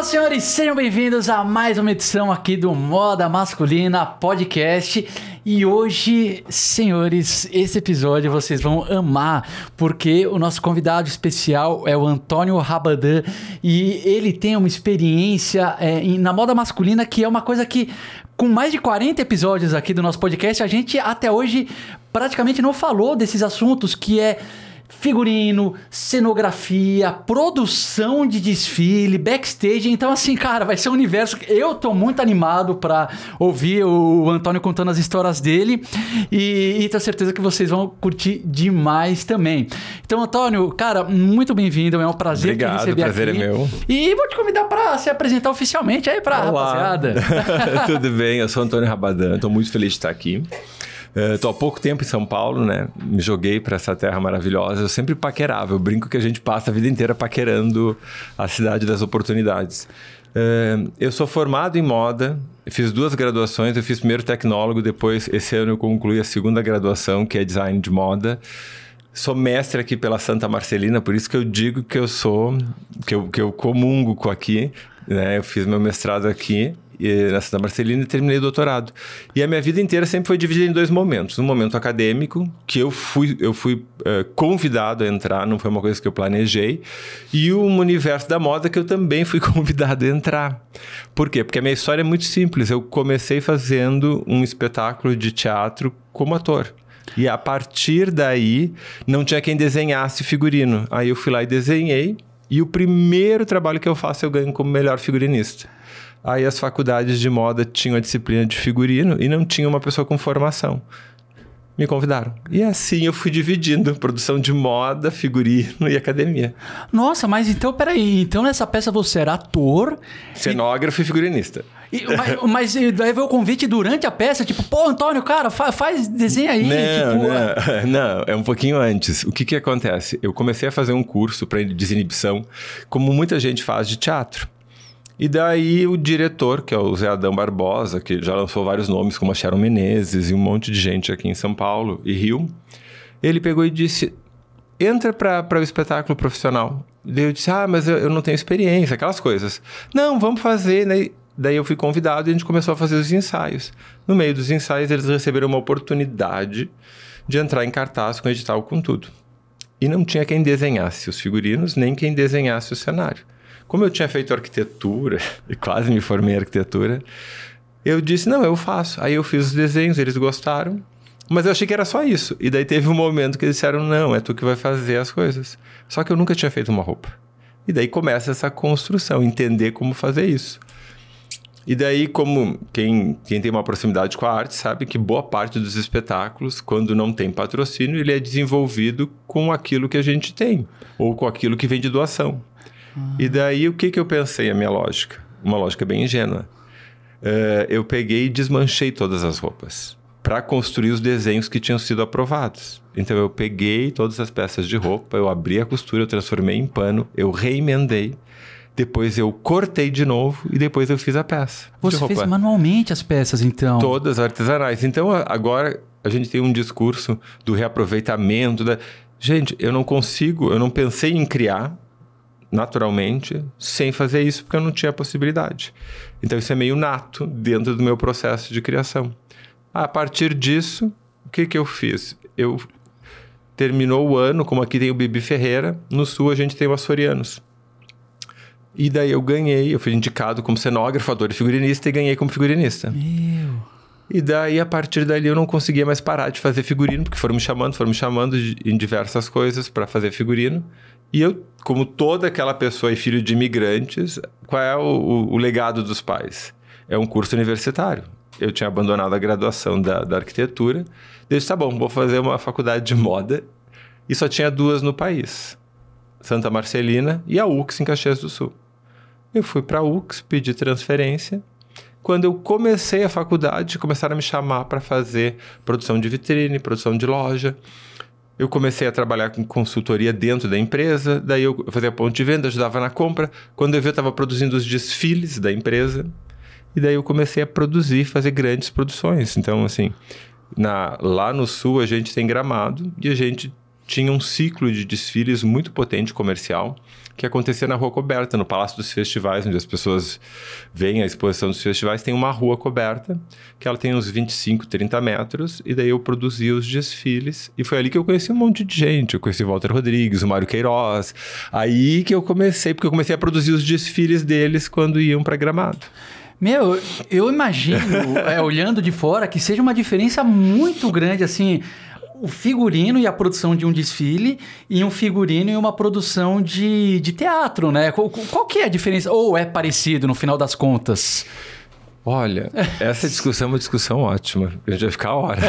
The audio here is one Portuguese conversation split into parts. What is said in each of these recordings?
Olá, senhores, sejam bem-vindos a mais uma edição aqui do Moda Masculina Podcast. E hoje, senhores, esse episódio vocês vão amar, porque o nosso convidado especial é o Antônio Rabadan e ele tem uma experiência é, na moda masculina que é uma coisa que, com mais de 40 episódios aqui do nosso podcast, a gente até hoje praticamente não falou desses assuntos que é figurino, cenografia, produção de desfile, backstage. Então, assim, cara, vai ser um universo. Eu tô muito animado para ouvir o Antônio contando as histórias dele e, e tenho certeza que vocês vão curtir demais também. Então, Antônio, cara, muito bem-vindo. É um prazer Obrigado, te receber prazer aqui. é meu. E vou te convidar para se apresentar oficialmente aí pra Olá. rapaziada. Tudo bem? Eu sou Antônio Rabadan, estou muito feliz de estar aqui. Estou há pouco tempo em São Paulo, né? Me joguei para essa terra maravilhosa. Eu sempre paquerava. Eu brinco que a gente passa a vida inteira paquerando a cidade das oportunidades. Eh, eu sou formado em moda, fiz duas graduações. Eu fiz primeiro tecnólogo, depois, esse ano, eu concluí a segunda graduação, que é design de moda. Sou mestre aqui pela Santa Marcelina, por isso que eu digo que eu sou, que eu, que eu comungo com aqui. Né? Eu fiz meu mestrado aqui na Santa Marcelina e terminei o doutorado. E a minha vida inteira sempre foi dividida em dois momentos. Um momento acadêmico, que eu fui, eu fui eh, convidado a entrar, não foi uma coisa que eu planejei, e um universo da moda que eu também fui convidado a entrar. Por quê? Porque a minha história é muito simples. Eu comecei fazendo um espetáculo de teatro como ator. E a partir daí, não tinha quem desenhasse figurino. Aí eu fui lá e desenhei. E o primeiro trabalho que eu faço, eu ganho como melhor figurinista. Aí as faculdades de moda tinham a disciplina de figurino e não tinha uma pessoa com formação. Me convidaram. E assim eu fui dividindo produção de moda, figurino e academia. Nossa, mas então, peraí. Então nessa peça você era ator, Cenógrafo e figurinista. E- mas, mas e daí veio o convite durante a peça, tipo, pô, Antônio, cara, fa- faz desenho aí. Não, tipo, não, não, é um pouquinho antes. O que que acontece? Eu comecei a fazer um curso para desinibição, como muita gente faz de teatro. E daí o diretor, que é o Zé Adão Barbosa, que já lançou vários nomes, como a Sharon Menezes e um monte de gente aqui em São Paulo e Rio, ele pegou e disse: entra para o espetáculo profissional. Daí eu disse: ah, mas eu, eu não tenho experiência, aquelas coisas. Não, vamos fazer. Daí, daí eu fui convidado e a gente começou a fazer os ensaios. No meio dos ensaios, eles receberam uma oportunidade de entrar em cartaz com edital com tudo. E não tinha quem desenhasse os figurinos, nem quem desenhasse o cenário. Como eu tinha feito arquitetura, e quase me formei em arquitetura, eu disse, não, eu faço. Aí eu fiz os desenhos, eles gostaram, mas eu achei que era só isso. E daí teve um momento que eles disseram, não, é tu que vai fazer as coisas. Só que eu nunca tinha feito uma roupa. E daí começa essa construção, entender como fazer isso. E daí, como quem, quem tem uma proximidade com a arte sabe que boa parte dos espetáculos, quando não tem patrocínio, ele é desenvolvido com aquilo que a gente tem, ou com aquilo que vem de doação. E daí, o que, que eu pensei, a minha lógica? Uma lógica bem ingênua. Eh, eu peguei e desmanchei todas as roupas para construir os desenhos que tinham sido aprovados. Então, eu peguei todas as peças de roupa, eu abri a costura, eu transformei em pano, eu reemendei, depois eu cortei de novo e depois eu fiz a peça. Você fez manualmente as peças, então. Todas artesanais. Então, agora a gente tem um discurso do reaproveitamento. Da... Gente, eu não consigo, eu não pensei em criar naturalmente sem fazer isso porque eu não tinha possibilidade. Então, isso é meio nato dentro do meu processo de criação. A partir disso, o que, que eu fiz? Eu terminou o ano, como aqui tem o Bibi Ferreira, no sul a gente tem o Açorianos. E daí eu ganhei, eu fui indicado como cenógrafo, ator e figurinista e ganhei como figurinista. Meu. E daí, a partir dali, eu não conseguia mais parar de fazer figurino, porque foram me chamando, foram me chamando de- em diversas coisas para fazer figurino. E eu, como toda aquela pessoa e filho de imigrantes, qual é o, o- o legado dos pais? É um curso universitário. Eu tinha abandonado a graduação da, da arquitetura. Disse, tá bom, vou fazer uma faculdade de moda. E só tinha duas no país. Santa Marcelina e a UX em Caxias do Sul. Eu fui para a UX, pedi transferência. Quando eu comecei a faculdade, começaram a me chamar para fazer produção de vitrine, produção de loja. Eu comecei a trabalhar com consultoria dentro da empresa, daí eu fazia ponto de venda, ajudava na compra. Quando eu vi, eu estava produzindo os desfiles da empresa. E daí eu comecei a produzir, fazer grandes produções. Então, assim, na- lá no sul a gente tem gramado e a gente tinha um ciclo de desfiles muito potente comercial que acontecia na rua coberta, no Palácio dos Festivais, onde as pessoas veem a exposição dos festivais, tem uma rua coberta, que ela tem uns 25, 30 metros, e daí eu produzia os desfiles, e foi ali que eu conheci um monte de gente, eu conheci Walter Rodrigues, o Mário Queiroz, aí que eu comecei, porque eu comecei a produzir os desfiles deles quando iam para Gramado. Meu, eu imagino, é, olhando de fora, que seja uma diferença muito grande, assim, o figurino e a produção de um desfile e um figurino e uma produção de, de teatro, né? Qual, qual que é a diferença? Ou é parecido no final das contas? Olha, essa discussão é uma discussão ótima. A gente vai ficar a hora.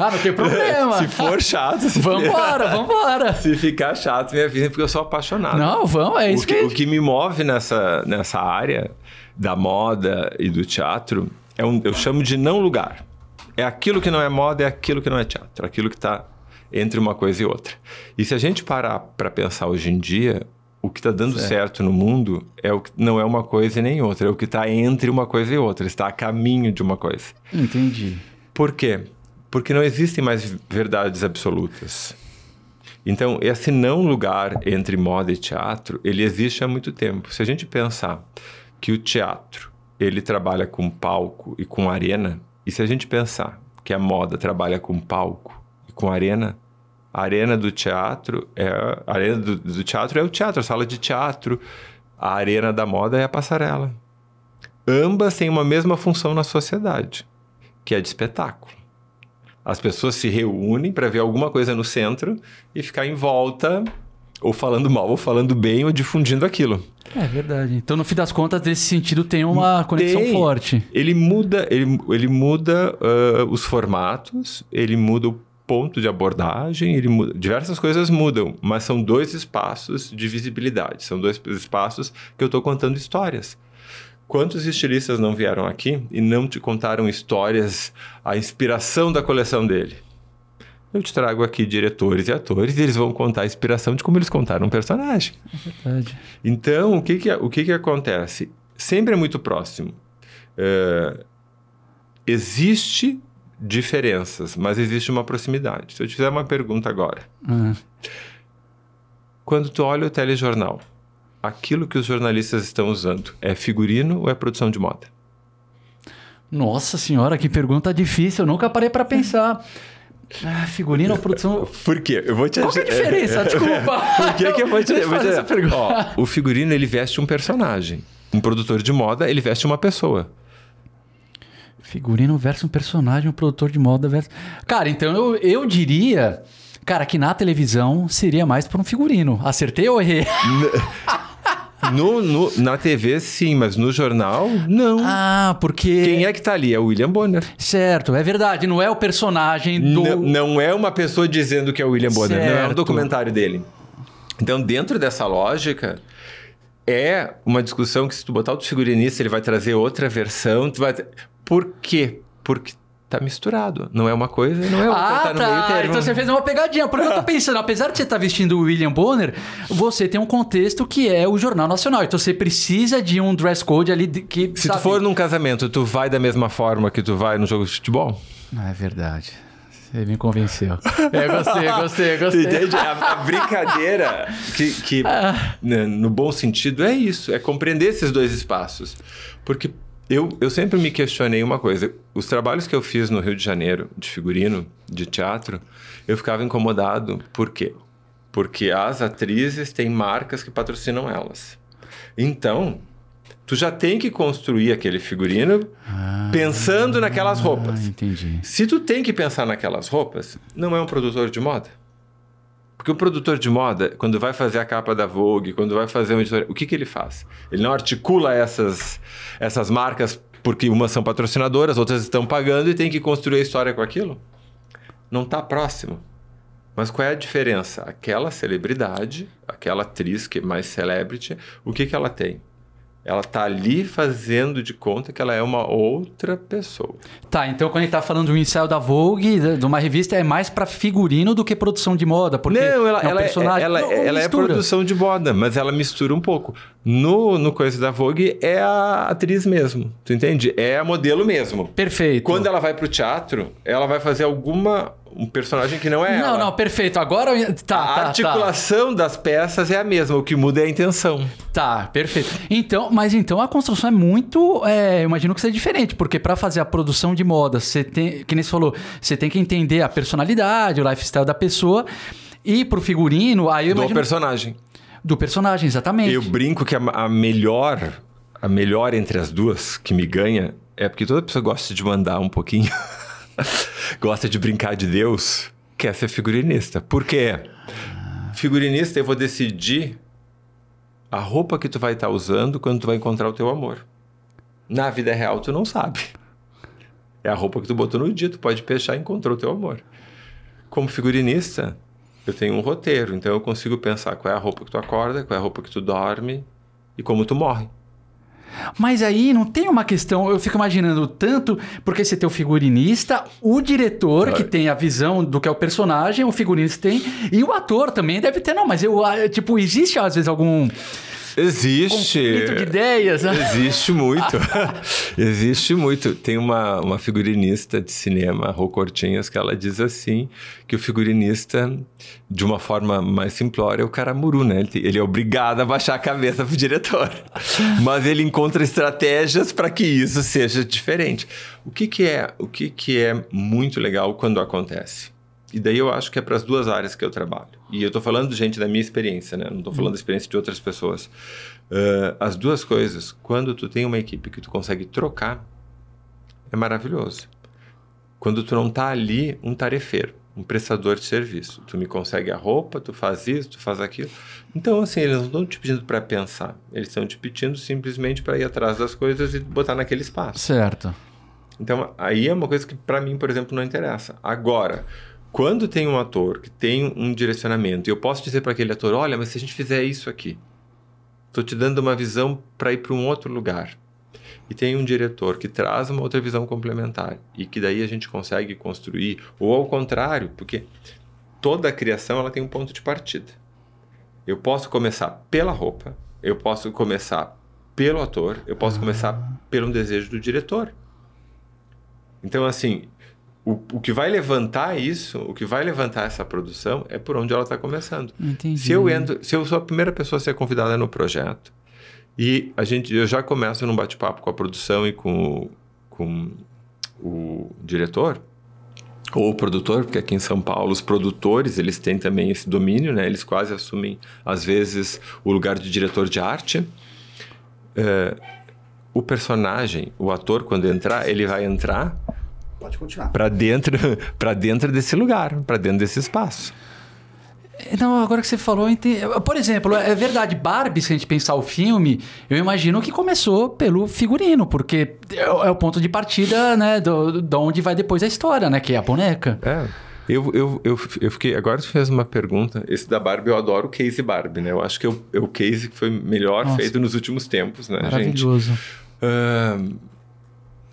ah, não tem problema. se for chato... Se vambora, vambora. Se ficar chato, me avisa, porque eu sou apaixonado. Não, vamos, é isso o que, que... O que me move nessa, nessa área da moda e do teatro é um, eu chamo de não lugar. É aquilo que não é moda, é aquilo que não é teatro, aquilo que está entre uma coisa e outra. E se a gente parar para pensar hoje em dia, o que está dando certo. certo. no mundo é o que não é uma coisa e nem outra, é o que está entre uma coisa e outra, está a caminho de uma coisa. Entendi. Por quê? Porque não existem mais verdades absolutas. Então, esse não lugar entre moda e teatro, ele existe há muito tempo. Se a gente pensar que o teatro, ele trabalha com palco e com arena, e se a gente pensar que a moda trabalha com palco e com arena, a arena do teatro é a arena do, do teatro é o teatro, a sala de teatro. A arena da moda é a passarela. Ambas têm uma mesma função na sociedade, que é de espetáculo. As pessoas se reúnem para ver alguma coisa no centro e ficar em volta ou falando mal, ou falando bem, ou difundindo aquilo. É verdade. Então, no fim das contas, nesse sentido, tem uma conexão tem. forte. Ele muda, ele, ele muda uh, os formatos, ele muda o ponto de abordagem, ele muda, diversas coisas mudam, mas são dois espaços de visibilidade, são dois espaços que eu estou contando histórias. Quantos estilistas não vieram aqui e não te contaram histórias, a inspiração da coleção dele? Eu te trago aqui diretores e atores e eles vão contar a inspiração de como eles contaram um personagem. É verdade. Então, o que que, o que, que acontece? Sempre é muito próximo. É, existe diferenças, mas existe uma proximidade. Se eu te fizer uma pergunta agora. Uhum. Quando tu olha o telejornal, aquilo que os jornalistas estão usando é figurino ou é produção de moda? Nossa senhora, que pergunta difícil. Eu nunca parei para pensar. Ah, figurino ou produção. Por quê? Eu vou te Qual é a diferença? Desculpa. Por que, que eu vou te, eu vou te... essa pergunta? Ó, o figurino ele veste um personagem. Um produtor de moda, ele veste uma pessoa. Figurino versus um personagem, um produtor de moda versus. Cara, então eu, eu diria. Cara, que na televisão seria mais por um figurino. Acertei ou errei? No, no, na TV, sim, mas no jornal, não. Ah, porque. Quem é que tá ali? É o William Bonner. Certo, é verdade. Não é o personagem do. Não, não é uma pessoa dizendo que é o William Bonner. Certo. Não é um documentário dele. Então, dentro dessa lógica, é uma discussão que se tu botar o figurinista, ele vai trazer outra versão. Tu vai... Por quê? Porque tá misturado. Não é uma coisa, não é outra. Ah, tá, tá. Então você fez uma pegadinha. Porque eu tô pensando, apesar de você estar tá vestindo o William Bonner, você tem um contexto que é o Jornal Nacional. Então você precisa de um dress code ali que. Se sabe... tu for num casamento, tu vai da mesma forma que tu vai no jogo de futebol? Ah, é verdade. Você me convenceu. É, gostei, gostei, gostei. Entende? A, a brincadeira, que, que ah. Né, no bom sentido, é isso. É compreender esses dois espaços. Porque eu, eu sempre me questionei uma coisa. Os trabalhos que eu fiz no Rio de Janeiro, de figurino, de teatro, eu ficava incomodado. Por quê? Porque as atrizes têm marcas que patrocinam elas. Então, tu já tem que construir aquele figurino ah, pensando naquelas roupas. Ah, entendi. Se tu tem que pensar naquelas roupas, não é um produtor de moda. Porque o produtor de moda, quando vai fazer a capa da Vogue, quando vai fazer uma editora, o que, que ele faz? Ele não articula essas, essas marcas porque umas são patrocinadoras, outras estão pagando e tem que construir a história com aquilo? Não está próximo. Mas qual é a diferença? Aquela celebridade, aquela atriz que é mais celebrity, o que, que ela tem? Ela tá ali fazendo de conta que ela é uma outra pessoa. Tá, então quando a gente tá falando de um ensaio da Vogue, de uma revista, é mais para figurino do que produção de moda, porque não, ela, é um ela, é, personagem... ela, não, ela é produção de moda, mas ela mistura um pouco. No, no coisa da Vogue é a atriz mesmo, tu entende? É a modelo mesmo. Perfeito. Quando ela vai pro teatro, ela vai fazer alguma um personagem que não é não, ela. não, perfeito. Agora tá, A tá, tá. articulação das peças é a mesma, o que muda é a intenção. Tá, perfeito. Então, mas então a construção é muito, é, eu imagino que seja diferente, porque para fazer a produção de moda, você tem, que nem você falou, você tem que entender a personalidade, o lifestyle da pessoa. E pro figurino, aí eu Do imagino personagem. do personagem, exatamente. Eu brinco que a, a melhor, a melhor entre as duas que me ganha é porque toda pessoa gosta de mandar um pouquinho, gosta de brincar de Deus, quer ser figurinista. Por quê? Figurinista, eu vou decidir a roupa que tu vai estar usando quando tu vai encontrar o teu amor. Na vida real, tu não sabe. É a roupa que tu botou no dia, tu pode fechar e encontrou o teu amor. Como figurinista, eu tenho um roteiro, então eu consigo pensar qual é a roupa que tu acorda, qual é a roupa que tu dorme e como tu morre. Mas aí não tem uma questão, eu fico imaginando tanto, porque você tem o figurinista, o diretor que tem a visão do que é o personagem, o figurinista tem, e o ator também deve ter, não, mas eu, ah, tipo, existe às vezes algum Existe. conflito de ideias, né? Existe muito. Existe muito. Tem uma, uma figurinista de cinema, Rô Cortinhas, que ela diz assim: que o figurinista, de uma forma mais simplória, é o caramuru, né? Ele, tem- ele é obrigado a baixar a cabeça pro diretor. Mas ele encontra estratégias para que isso seja diferente. O que, que é o que, que é muito legal quando acontece? E daí eu acho que é para as duas áreas que eu trabalho. E eu estou falando, gente, da minha experiência, né? Não estou falando da experiência de outras pessoas. Ah, as duas coisas, quando tu tem uma equipe que tu consegue trocar, é maravilhoso. Quando tu não tá ali um tarefeiro, um prestador de serviço, tu me consegue a roupa, tu faz isso, tu faz aquilo. Então, assim, eles não estão te pedindo para pensar, eles estão te pedindo simplesmente para ir atrás das coisas e botar naquele espaço. Certo. Então, aí é uma coisa que para mim, por exemplo, não interessa. Agora, quando tem um ator que tem um direcionamento, e eu posso dizer para aquele ator, olha, mas se a gente fizer isso aqui, estou te dando uma visão para ir para um outro lugar. E tem um diretor que traz uma outra visão complementar e que daí a gente consegue construir, ou ao contrário, porque toda a criação ela tem um ponto de partida. Eu posso começar pela roupa, eu posso começar pelo ator, eu posso começar pelo desejo do diretor. Então, assim, o, o que vai levantar isso, o que vai levantar essa produção é por onde ela está começando. Entendi. Se eu entro, se eu sou a primeira pessoa a ser convidada no projeto e a gente, eu já começo num bate-papo com a produção e com, o- com o diretor ou o produtor, porque aqui em São Paulo os produtores eles têm também esse domínio, né? Eles quase assumem às vezes o lugar de diretor de arte. É, o personagem, o ator quando entrar, ele vai entrar Pode continuar. para dentro, para dentro desse lugar, para dentro desse espaço. Não, agora que você falou, eu entendi. por exemplo, é verdade, Barbie, se a gente pensar o filme, eu imagino que começou pelo figurino, porque é, é o ponto de partida, né, do, de onde vai depois a história, né, que é a boneca. É. Eu, eu, eu, eu fiquei. Agora tu fez uma pergunta. Esse da Barbie, eu adoro o case Barbie, né? Eu acho que é o, é o case que foi melhor Nossa. feito nos últimos tempos, né, gente? Maravilhoso. Ahn,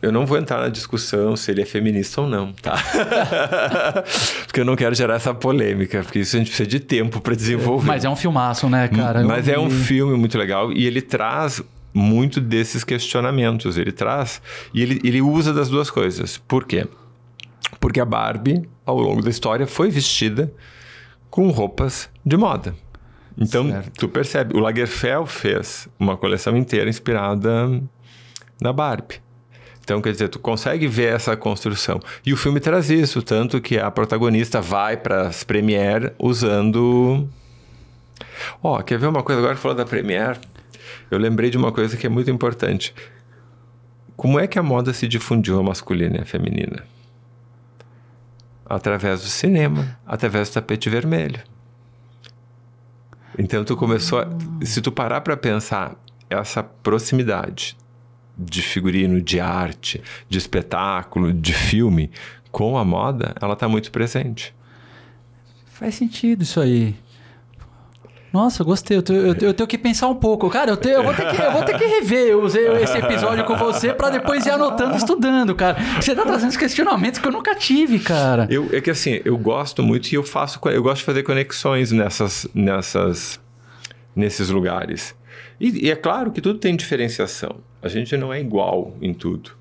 eu não vou entrar na discussão se ele é feminista ou não, tá? porque eu não quero gerar essa polêmica, porque isso a gente precisa de tempo para desenvolver. Mas é um filmaço, né, cara? Mas Eu é um filme muito legal e ele traz muito desses questionamentos. Ele traz e ele, ele usa das duas coisas. Por quê? Porque a Barbie, ao longo da história, foi vestida com roupas de moda. Então, Certo. tu percebe, o Lagerfeld fez uma coleção inteira inspirada na Barbie. Então, quer dizer, tu consegue ver essa construção. E o filme traz isso, tanto que a protagonista vai para as premiere usando Ó, quer ver uma coisa agora que falou da Premiere? Eu lembrei de uma coisa que é muito importante. Como é que a moda se difundiu a masculina e a feminina? Através do cinema, através do tapete vermelho. Então tu começou a, se tu parar para pensar essa proximidade de figurino, de arte, de espetáculo, de filme com a moda, ela está muito presente. Faz sentido isso aí. Nossa, gostei. Eu, te- eu eu tenho que pensar um pouco. Cara, eu, te- eu vou, ter que, eu vou ter que rever esse episódio com você pra depois ir anotando estudando, cara. Você tá trazendo os questionamentos que eu nunca tive, cara. Eu, é que assim, eu gosto muito e eu faço, eu gosto de fazer conexões nessas, nessas, nesses lugares. E, e é claro que tudo tem diferenciação. A gente não é igual em tudo.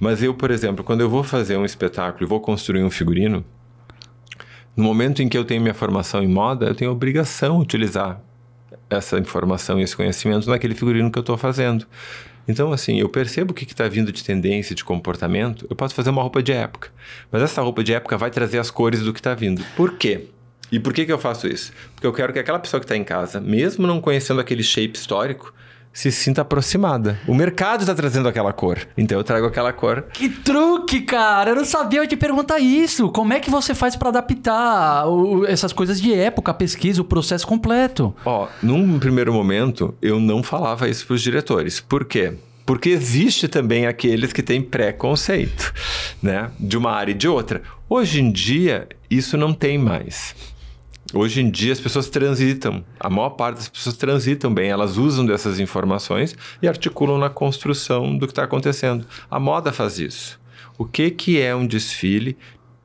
Mas eu, por exemplo, quando eu vou fazer um espetáculo e vou construir um figurino, No momento em que eu tenho minha formação em moda, eu tenho obrigação de utilizar essa informação e esse conhecimento naquele figurino que eu estou fazendo. Então, assim, eu percebo o que está vindo de tendência, de comportamento. Eu posso fazer uma roupa de época, mas essa roupa de época vai trazer as cores do que está vindo. Por quê? E por que, que eu faço isso? Porque eu quero que aquela pessoa que está em casa, mesmo não conhecendo aquele shape histórico, se sinta aproximada. O mercado está trazendo aquela cor, então eu trago aquela cor. Que truque, cara! Eu não sabia te perguntar isso. Como é que você faz para adaptar o, essas coisas de época, a pesquisa, o processo completo? Ó, num primeiro momento, eu não falava isso para os diretores. Por quê? Porque existe também aqueles que têm preconceito, né? De uma área e de outra. Hoje em dia, isso não tem mais. Hoje em dia as pessoas transitam, a maior parte das pessoas transitam bem, elas usam dessas informações e articulam na construção do que está acontecendo. A moda faz isso. O que, que é um desfile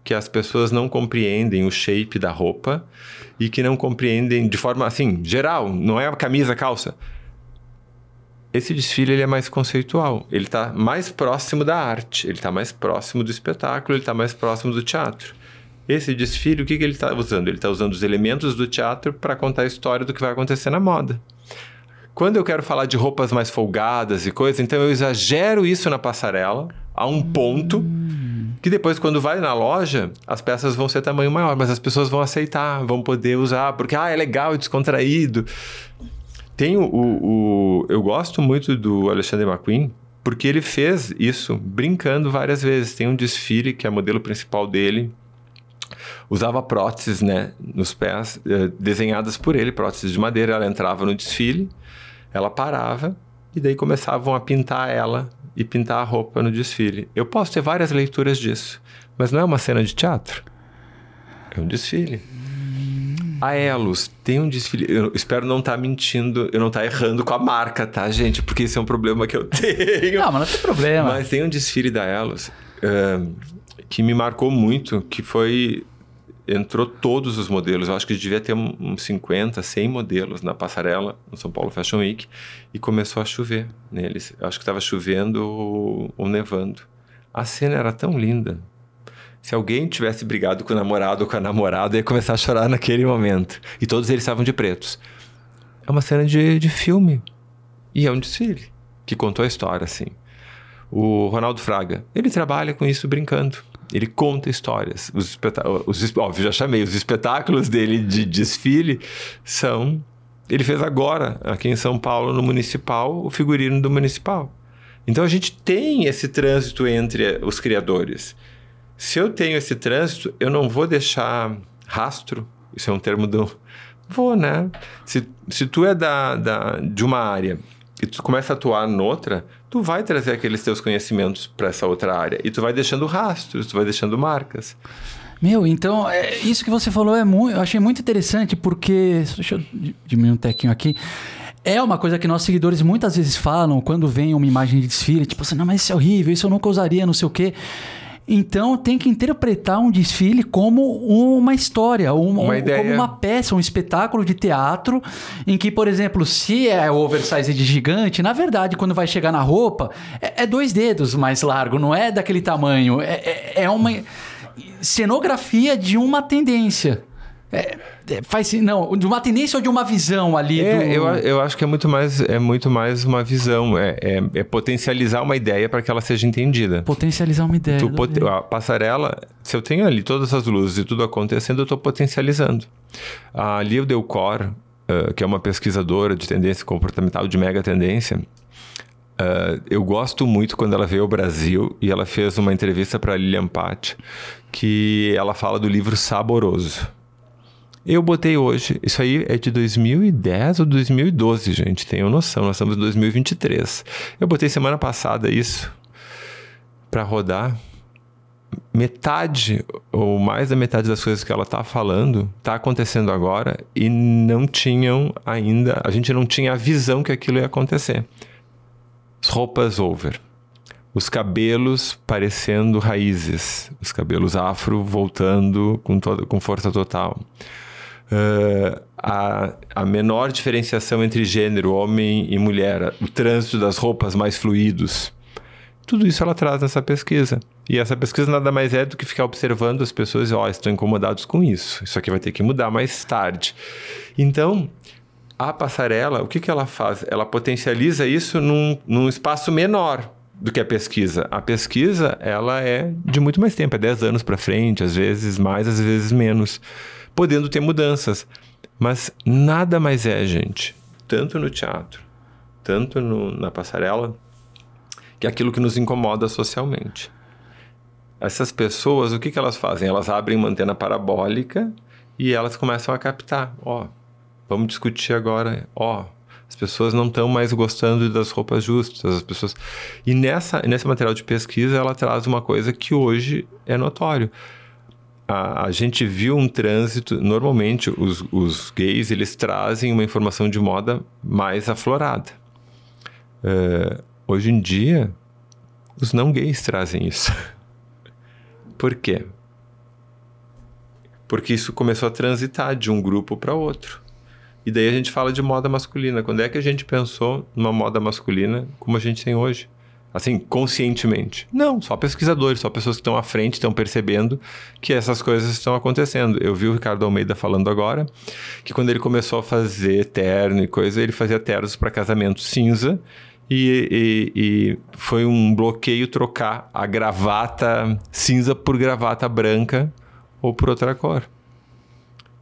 que as pessoas não compreendem o shape da roupa e que não compreendem de forma assim, geral, não é camisa, calça. Esse desfile ele é mais conceitual, ele está mais próximo da arte, ele está mais próximo do espetáculo, ele está mais próximo do teatro. Esse desfile, o que, que ele está usando? Ele está usando os elementos do teatro para contar a história do que vai acontecer na moda. Quando eu quero falar de roupas mais folgadas e coisas, então eu exagero isso na passarela a um ponto que depois, quando vai na loja, as peças vão ser tamanho maior, mas as pessoas vão aceitar, vão poder usar, porque ah, é legal, é descontraído. Tem o, o, Eu gosto muito do Alexander McQueen, porque ele fez isso brincando várias vezes. Tem um desfile que é modelo principal dele, usava próteses né, nos pés, eh, desenhadas por ele, próteses de madeira. Ela entrava no desfile, ela parava e daí começavam a pintar ela e pintar a roupa no desfile. Eu posso ter várias leituras disso, mas não é uma cena de teatro. É um desfile. A Elos tem um desfile. Eu espero não estar tá mentindo, eu não estar tá errando com a marca, tá, gente? Porque isso é um problema que eu tenho. Não, mas não tem problema. Mas tem um desfile da Elos uh, que me marcou muito, que foi entrou todos os modelos. Eu acho que devia ter uns 50, 100 modelos na passarela no São Paulo Fashion Week e começou a chover neles. Eu acho que estava chovendo ou nevando. A cena era tão linda. Se alguém tivesse brigado com o namorado ou com a namorada, ia começar a chorar naquele momento. E todos eles estavam de pretos. É uma cena de, de filme. E é um desfile que contou a história, assim. O Ronaldo Fraga, ele trabalha com isso brincando. Ele conta histórias. Os espetáculos, óbvio, já chamei, os espetáculos dele de desfile são. Ele fez agora, aqui em São Paulo, no Municipal, o figurino do Municipal. Então a gente tem esse trânsito entre os criadores. Se eu tenho esse trânsito, eu não vou deixar rastro. Isso é um termo do. Vou, né? Se, se tu é da, da, de uma área e tu começa a atuar noutra, tu vai trazer aqueles teus conhecimentos para essa outra área e tu vai deixando rastros, tu vai deixando marcas. Meu, então, é, isso que você falou é muito, eu achei muito interessante porque, deixa eu diminuir um tequinho aqui, é uma coisa que nossos seguidores muitas vezes falam quando vem uma imagem de desfile, tipo assim, não, mas isso é horrível, isso eu nunca usaria, não sei o quê. Então tem que interpretar um desfile como uma história, uma, como uma peça, um espetáculo de teatro, em que, por exemplo, se é oversize de gigante, na verdade, quando vai chegar na roupa, é, é dois dedos mais largo, não é daquele tamanho. É, é, é uma cenografia de uma tendência. É, é, faz não de uma tendência ou de uma visão ali é, do... eu, eu acho que é muito mais é muito mais uma visão é, é, é potencializar uma ideia para que ela seja entendida. Potencializar uma ideia pot... a passarela se eu tenho ali todas as luzes e tudo acontecendo eu estou potencializando. A Lil Delcor uh, que é uma pesquisadora de tendência comportamental de mega tendência Uh, eu gosto muito quando ela veio ao Brasil e ela fez uma entrevista para Lilian Patti que ela fala do livro Saboroso. Eu botei hoje, isso aí é de 2010 ou 2012, gente, tenham noção, nós estamos em 2023. Eu botei semana passada isso para rodar. Metade ou mais da metade das coisas que ela tá falando tá acontecendo agora e não tinham ainda, a gente não tinha a visão que aquilo ia acontecer. As roupas over os cabelos parecendo raízes, os cabelos afro voltando com, toda, com força total uh, a, a menor diferenciação entre gênero, homem e mulher, o trânsito das roupas mais fluidos. Tudo isso ela traz nessa pesquisa. E essa pesquisa nada mais é do que ficar observando as pessoas e, ó, estão incomodados com isso. Isso aqui vai ter que mudar mais tarde. Então, a passarela, o que, que ela faz? Ela potencializa isso num, num espaço menor do que a pesquisa. A pesquisa, ela é de muito mais tempo, é 10 anos para frente, às vezes mais, às vezes menos, podendo ter mudanças. Mas nada mais é, gente, tanto no teatro, tanto no, na passarela, que aquilo que nos incomoda socialmente. Essas pessoas, o que, que elas fazem? Elas abrem uma antena parabólica e elas começam a captar. Ó, vamos discutir agora. Ó, as pessoas não estão mais gostando das roupas justas. As pessoas e nessa nesse material de pesquisa ela traz uma coisa que hoje é notório. A, a gente viu um trânsito. Normalmente os, os gays eles trazem uma informação de moda mais aflorada. Uh, hoje em dia os não gays trazem isso. Por quê? Porque isso começou a transitar de um grupo para outro. E daí a gente fala de moda masculina. Quando é que a gente pensou numa moda masculina como a gente tem hoje? Assim, conscientemente. Não, só pesquisadores, só pessoas que estão à frente, estão percebendo que essas coisas estão acontecendo. Eu vi o Ricardo Almeida falando agora que quando ele começou a fazer terno e coisa, ele fazia ternos para casamento cinza e, e, e, foi um bloqueio trocar a gravata cinza por gravata branca ou por outra cor.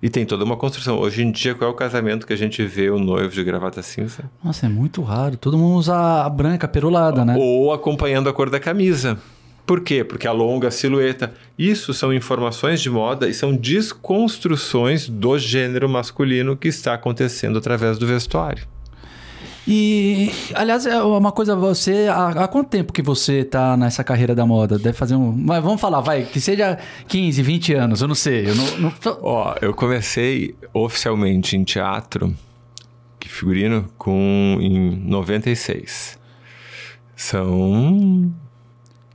E tem toda uma construção. Hoje em dia, qual é o casamento que a gente vê o noivo de gravata cinza? Nossa, é muito raro. Todo mundo usa a branca perolada, né? Ou acompanhando a cor da camisa. Por quê? Porque alonga a silhueta. Isso são informações de moda e são desconstruções do gênero masculino que está acontecendo através do vestuário. E, aliás, é uma coisa, você. Há, há quanto tempo que você está nessa carreira da moda? Deve fazer um. Mas vamos falar, vai, que seja 15, 20 anos, eu não sei. Eu não, não... Ó, eu comecei oficialmente em teatro, que figurino, com, em 96. São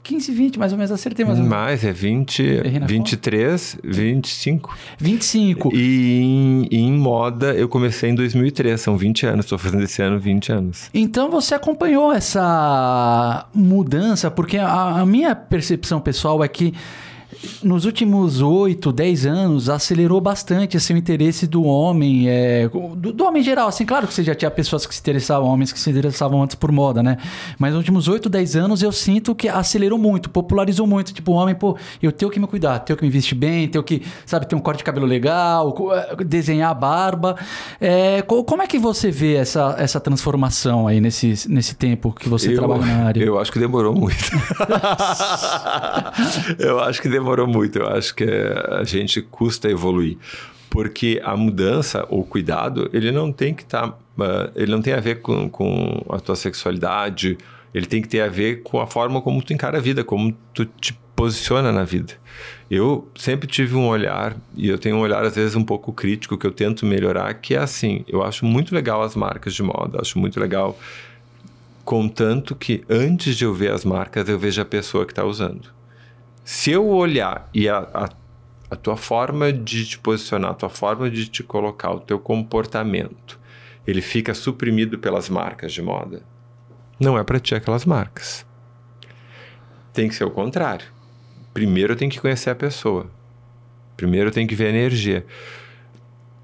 15, 20, mais ou menos, acertei mais ou menos. Mais, é 20, 23, 25. 25. E em, em, moda eu comecei em 2003, são 20 anos, estou fazendo esse ano 20 anos. Então você acompanhou essa mudança, porque a, a minha percepção pessoal é que nos últimos 8, 10 anos, acelerou bastante assim, o interesse do homem, é, do, do, homem em geral. Assim, claro que você já tinha pessoas que se interessavam, homens que se interessavam antes por moda, né? Mas nos últimos 8, 10 anos eu sinto que acelerou muito, popularizou muito. Tipo, o homem, pô, eu tenho que me cuidar, tenho que me vestir bem, tenho que, sabe, ter um corte de cabelo legal, é, desenhar a barba. É, como é que você vê essa, essa transformação aí nesse, nesse tempo que você eu, trabalha na área? Eu acho que demorou muito. eu acho que demorou demorou muito. Eu acho que a gente custa evoluir. Porque a mudança ou cuidado, ele não tem que estar. Tá, uh, ele não tem a ver com, com a tua sexualidade, ele tem que ter a ver com a forma como tu encara a vida, como tu te posiciona na vida. Eu sempre tive um olhar, e eu tenho um olhar às vezes um pouco crítico, que eu tento melhorar, que é assim: eu acho muito legal as marcas de moda, acho muito legal, contanto que antes de eu ver as marcas, eu vejo a pessoa que está usando. Se eu olhar e a, a, a tua forma de te posicionar, a tua forma de te colocar, o teu comportamento, ele fica suprimido pelas marcas de moda, não é para ti aquelas marcas. Tem que ser o contrário. Primeiro eu tenho que conhecer a pessoa. Primeiro eu tenho que ver a energia.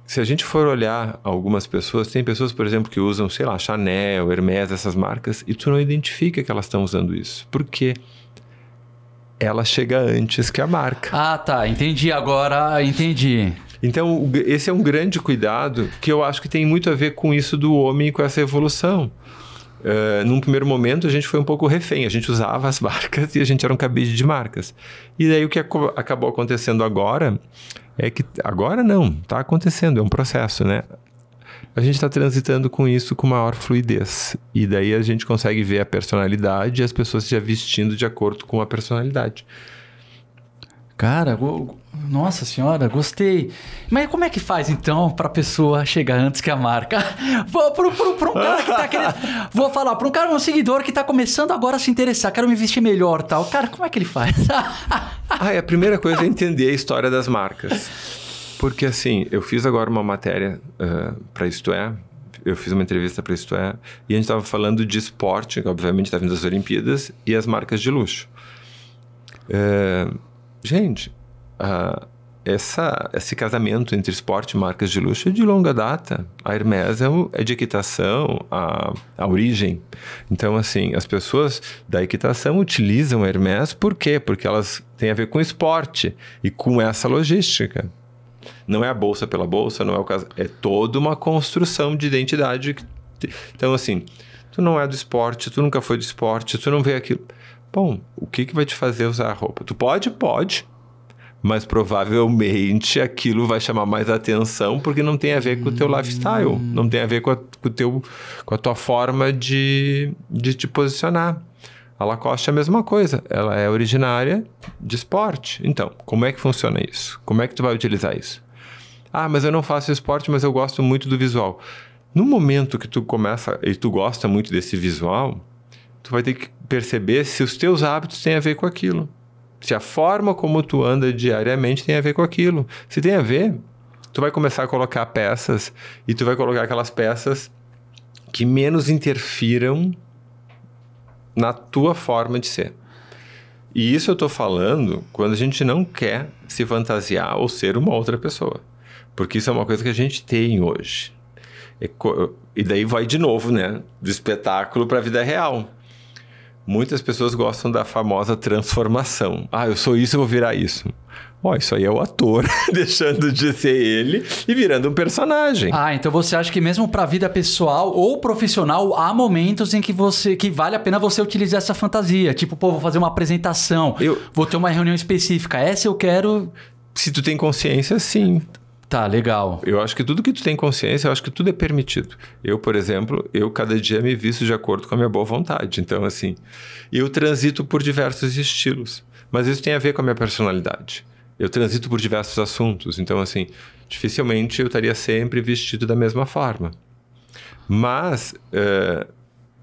Se a gente for olhar algumas pessoas, tem pessoas, por exemplo, que usam, sei lá, Chanel, Hermès, essas marcas, e tu não identifica que elas estão usando isso. Por quê? Ela chega antes que a marca. Ah, tá. Entendi agora, entendi. Então, esse é um grande cuidado que eu acho que tem muito a ver com isso do homem e com essa evolução. Uh, num primeiro momento, a gente foi um pouco refém. A gente usava as marcas e a gente era um cabide de marcas. E daí o que ac acabou acontecendo agora é que... Agora não, está acontecendo, é um processo, né? A gente está transitando com isso com maior fluidez. E daí a gente consegue ver a personalidade e as pessoas já vestindo de acordo com a personalidade. Cara, nossa senhora, gostei. Mas como é que faz então para a pessoa chegar antes que a marca? Vou para um cara que tá querendo. Vou falar para um cara, um seguidor que está começando agora a se interessar, quero me vestir melhor tal. Cara, como é que ele faz? ah, a primeira coisa é entender a história das marcas. Porque assim, eu fiz agora uma matéria uh, para Isto É, eu fiz uma entrevista para Isto É, e a gente estava falando de esporte, que obviamente está vindo das Olimpíadas, e as marcas de luxo. É, gente, uh, essa, esse casamento entre esporte e marcas de luxo é de longa data. A Hermes é, é de equitação, a, a origem. Então, assim, as pessoas da equitação utilizam a Hermes por quê? Porque elas têm a ver com esporte e com essa logística. Não é a bolsa pela bolsa, não é o caso. É toda uma construção de identidade. Então, assim, tu não é do esporte, tu nunca foi do esporte, tu não vê aquilo. Bom, o que, que vai te fazer usar a roupa? Tu pode? Pode mas provavelmente aquilo vai chamar mais atenção porque não tem a ver com o teu lifestyle, não tem a ver com a, com o teu, com a tua forma de, de te posicionar. A Lacoste é a mesma coisa, ela é originária de esporte. Então, como é que funciona isso? Como é que tu vai utilizar isso? Ah, mas eu não faço esporte, mas eu gosto muito do visual. No momento que tu começa e tu gosta muito desse visual, tu vai ter que perceber se os teus hábitos têm a ver com aquilo se a forma como tu anda diariamente tem a ver com aquilo. Se tem a ver, tu vai começar a colocar peças e tu vai colocar aquelas peças que menos interfiram na tua forma de ser. E isso eu estou falando quando a gente não quer se fantasiar ou ser uma outra pessoa. Porque isso é uma coisa que a gente tem hoje. E daí vai de novo, né? Do espetáculo para a vida real. Muitas pessoas gostam da famosa transformação. Ah, eu sou isso, eu vou virar isso. Ó, isso aí é o ator deixando de ser ele e virando um personagem. Ah, então você acha que mesmo para a vida pessoal ou profissional há momentos em que você que vale a pena você utilizar essa fantasia, tipo, pô, vou fazer uma apresentação, eu... vou ter uma reunião específica, essa eu quero se tu tem consciência, sim. Tá, legal. Eu acho que tudo que tu tem consciência, eu acho que tudo é permitido. Eu, por exemplo, eu cada dia me visto de acordo com a minha boa vontade. Então, assim, eu transito por diversos estilos. Mas isso tem a ver com a minha personalidade. Eu transito por diversos assuntos. Então, assim, dificilmente eu estaria sempre vestido da mesma forma. Mas uh,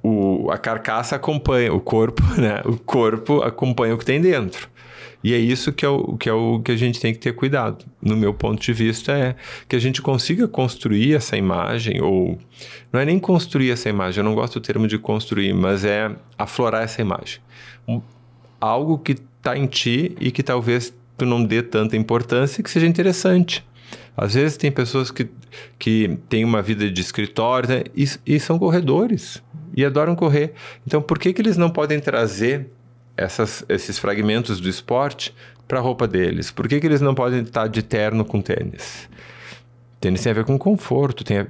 o, a carcaça acompanha, o corpo, né? O corpo acompanha o que tem dentro. E é isso que é, o, que é o que a gente tem que ter cuidado. No meu ponto de vista, é que a gente consiga construir essa imagem, ou não é nem construir essa imagem, eu não gosto do termo de construir, mas é aflorar essa imagem. Algo que está em ti e que talvez tu não dê tanta importância que seja interessante. Às vezes tem pessoas que, que têm uma vida de escritório né, e, e são corredores e adoram correr. Então, por que, que eles não podem trazer essas, esses fragmentos do esporte para a roupa deles? Por que, que eles não podem estar de terno com tênis? Tênis tem a ver com conforto, tem a...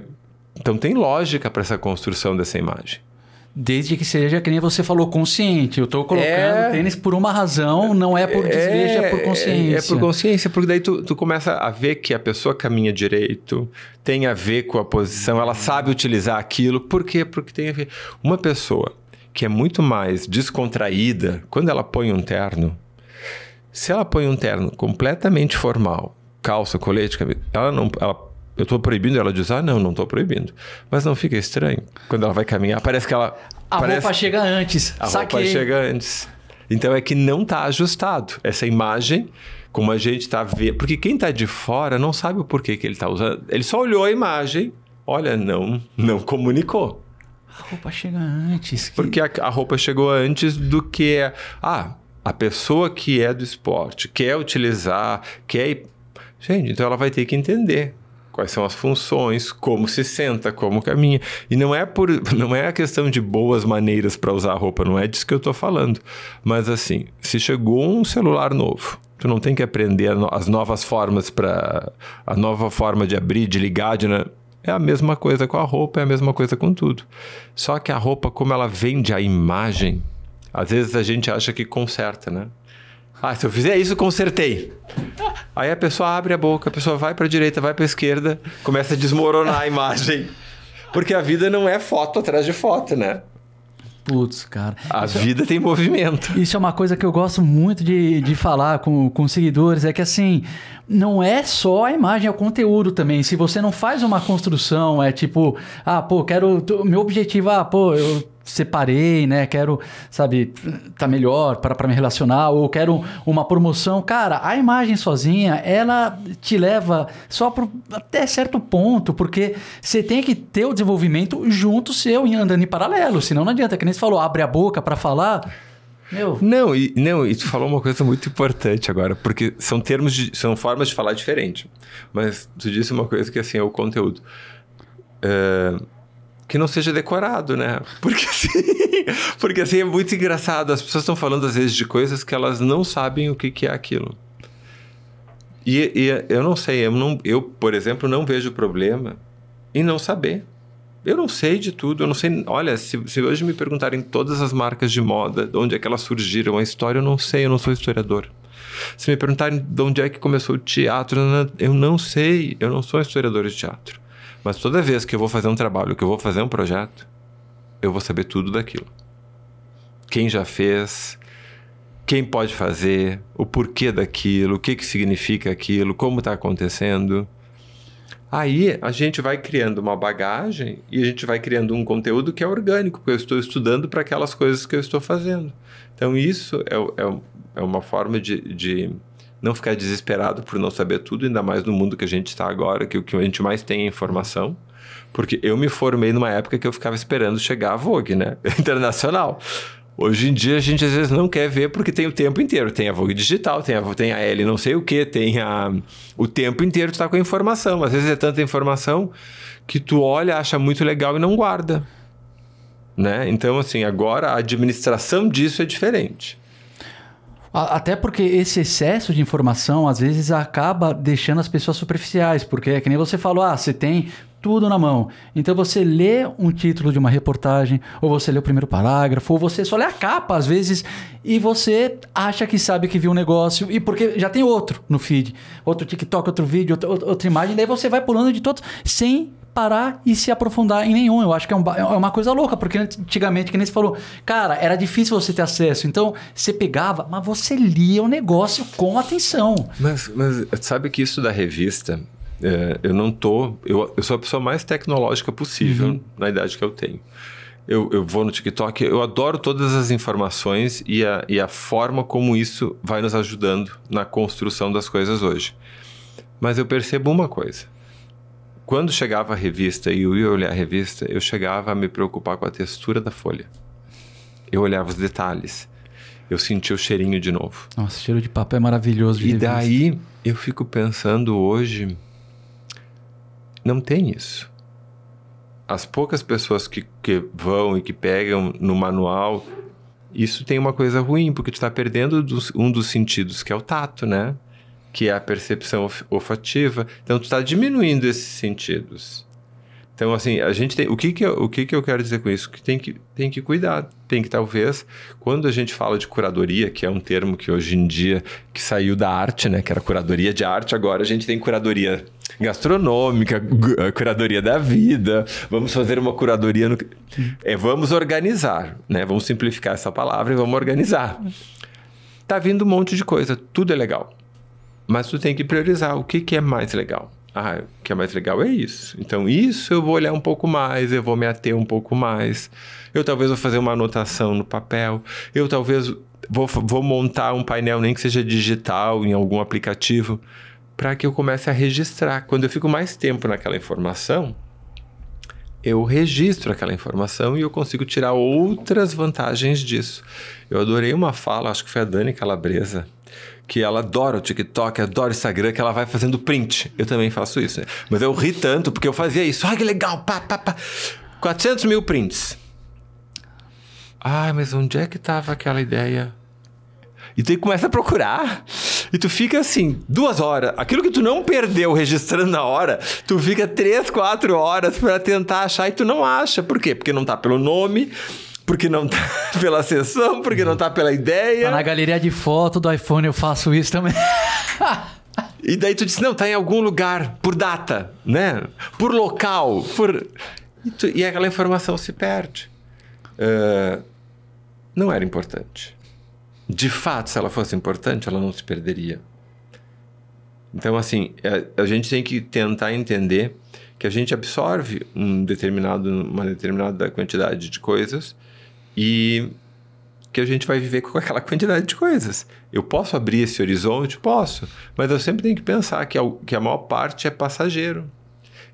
então tem lógica para essa construção dessa imagem. Desde que seja, que nem você falou, consciente. Eu estou colocando é... tênis por uma razão, não é por desejo, é, é por consciência. É, é, por consciência, porque daí tu, tu começa a ver que a pessoa caminha direito, tem a ver com a posição, ela sabe utilizar aquilo. Por quê? Porque tem a ver. Uma pessoa que é muito mais descontraída, quando ela põe um terno, se ela põe um terno completamente formal, calça, colete, ela não. Ela, eu estou proibindo ela de usar? Não, não estou proibindo. Mas não fica estranho? Quando ela vai caminhar, parece que ela. A parece, roupa chega antes. A Saquei. roupa chega antes. Então é que não está ajustado. Essa imagem, como a gente está vendo. Porque quem está de fora não sabe o porquê que ele está usando. Ele só olhou a imagem, olha, não, não comunicou. A roupa chega antes. Que... Porque a, a, roupa chegou antes do que. Ah, a pessoa que é do esporte quer utilizar, quer. Gente, então ela vai ter que entender quais são as funções, como se senta, como caminha. E não é por não é a questão de boas maneiras para usar a roupa, não é disso que eu estou falando. Mas assim, se chegou um celular novo, tu não tem que aprender as novas formas para a nova forma de abrir, de ligar, de é a mesma coisa com a roupa, é a mesma coisa com tudo. Só que a roupa, como ela vende a imagem, às vezes a gente acha que conserta, né? Ah, se eu fizer isso, consertei. Aí a pessoa abre a boca, a pessoa vai para a direita, vai para a esquerda, começa a desmoronar a imagem. Porque a vida não é foto atrás de foto, né? Putz, cara. A isso vida é... tem movimento. Isso é uma coisa que eu gosto muito de, de falar com, com seguidores, é que assim, não é só a imagem, é o conteúdo também. Se você não faz uma construção, é tipo, ah, pô, quero. Meu objetivo, ah, pô, eu separei, né? Quero, sabe, tá melhor para me relacionar, ou quero uma promoção. Cara, a imagem sozinha, ela te leva só pro, até certo ponto, porque você tem que ter o desenvolvimento junto seu e andando em paralelo, senão não adianta. Que nem você falou, abre a boca para falar. Meu. Não, e, não, e tu falou uma coisa muito importante agora, porque são termos, de, são formas de falar diferente. Mas tu disse uma coisa que assim é o conteúdo. É, que não seja decorado, né? Porque assim, porque assim é muito engraçado. As pessoas estão falando às vezes de coisas que elas não sabem o que, que é aquilo. E, e eu não sei, eu, não, eu, por exemplo, não vejo problema em não saber. Eu não sei de tudo, eu não sei. Olha, se, se, hoje me perguntarem todas as marcas de moda, de onde é que elas surgiram, a história, eu não sei, eu não sou historiador. Se me perguntarem de onde é que começou o teatro, eu não sei, eu não sou historiador de teatro. Mas toda vez que eu vou fazer um trabalho, que eu vou fazer um projeto, eu vou saber tudo daquilo. Quem já fez, quem pode fazer, o porquê daquilo, o que, que significa aquilo, como está acontecendo. Aí a gente vai criando uma bagagem e a gente vai criando um conteúdo que é orgânico, porque eu estou estudando para aquelas coisas que eu estou fazendo. Então, isso é, é, é uma forma de, de não ficar desesperado por não saber tudo, ainda mais no mundo que a gente está agora, que o que a gente mais tem é informação. Porque eu me formei numa época que eu ficava esperando chegar a Vogue, né? Internacional. Hoje em dia a gente às vezes não quer ver porque tem o tempo inteiro. Tem a Vogue Digital, tem a, tem a L não sei o que, tem a, o tempo inteiro tu tá com a informação. Às vezes é tanta informação que tu olha, acha muito legal e não guarda. Né? Então, assim, agora a administração disso é diferente. Até porque esse excesso de informação às vezes acaba deixando as pessoas superficiais, porque é que nem você falou, ah, você tem tudo na mão. Então você lê um título de uma reportagem, ou você lê o primeiro parágrafo, ou você só lê a capa às vezes e você acha que sabe que viu um negócio e porque já tem outro no feed, outro TikTok, outro vídeo, outra, outra imagem, daí você vai pulando de todos sem parar e se aprofundar em nenhum. Eu acho que é, um, é uma coisa louca, porque antigamente, que nem você falou, cara, era difícil você ter acesso. Então, você pegava, mas você lia o negócio com atenção. Mas, mas sabe que isso da revista, é, eu não tô. Eu, eu sou a pessoa mais tecnológica possível uhum. na idade que eu tenho. Eu, eu, vou no TikTok, eu adoro todas as informações e a, e a forma como isso vai nos ajudando na construção das coisas hoje. Mas eu percebo uma coisa quando chegava a revista e eu ia olhar a revista, eu chegava a me preocupar com a textura da folha. Eu olhava os detalhes. Eu sentia o cheirinho de novo. Nossa, cheiro de papel é maravilhoso. De e revista. daí eu fico pensando hoje, não tem isso. As poucas pessoas que, que vão e que pegam no manual, isso tem uma coisa ruim, porque tu está perdendo dos, um dos sentidos, que é o tato, né? Que é a percepção olfativa. Então, tu está diminuindo esses sentidos. Então, assim, a gente tem. O que que eu, o que que eu quero dizer com isso? Que tem que, tem que cuidar. Tem que, talvez, quando a gente fala de curadoria, que é um termo que hoje em dia que saiu da arte, né? Que era curadoria de arte, agora a gente tem curadoria gastronômica, curadoria da vida. Vamos fazer uma curadoria no. É, vamos organizar, né? Vamos simplificar essa palavra e vamos organizar. Tá vindo um monte de coisa, tudo é legal. Mas tu tem que priorizar o que, que é mais legal. Ah, o que é mais legal é isso. Então, isso eu vou olhar um pouco mais, eu vou me ater um pouco mais. Eu talvez vou fazer uma anotação no papel. Eu talvez vou, vou montar um painel, nem que seja digital, em algum aplicativo, para que eu comece a registrar. Quando eu fico mais tempo naquela informação, eu registro aquela informação e eu consigo tirar outras vantagens disso. Eu adorei uma fala, acho que foi a Dani Calabresa, que ela adora o TikTok, adora o Instagram, que ela vai fazendo print. Eu também faço isso, né? Mas eu ri tanto porque eu fazia isso. Ai, que legal, pá, pá, pá. 400 mil prints. Ai, mas onde é que tava aquela ideia? E tu começa a procurar. E tu fica assim, duas horas. Aquilo que tu não perdeu registrando na hora, tu fica três, quatro horas para tentar achar e tu não acha. Por quê? Porque não tá pelo nome, porque não tá pela sessão, porque não tá pela ideia. Tá na galeria de foto do iPhone eu faço isso também. e daí tu diz, não, tá em algum lugar, por data, né? Por local, por... E, tu, e aquela informação se perde. Uh, não era importante. De fato, se ela fosse importante, ela não se perderia. Então, assim, a, a gente tem que tentar entender que a gente absorve um determinado, uma determinada quantidade de coisas e que a gente vai viver com aquela quantidade de coisas. Eu posso abrir esse horizonte? Posso, mas eu sempre tenho que pensar que a, que a maior parte é passageiro.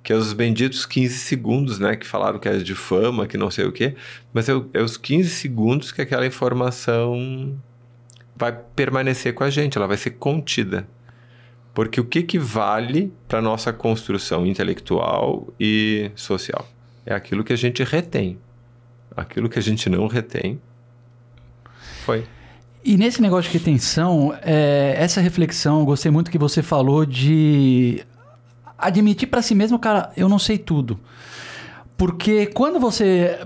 Que é os benditos 15 segundos, né? Que falaram que é de fama, que não sei o quê. Mas é, é os 15 segundos que aquela informação vai permanecer com a gente, ela vai ser contida. Porque o que, que vale para nossa construção intelectual e social? É aquilo que a gente retém. Aquilo que a gente não retém foi. E nesse negócio de retenção, é, essa reflexão, gostei muito que você falou de admitir para si mesmo, cara, eu não sei tudo. Porque quando você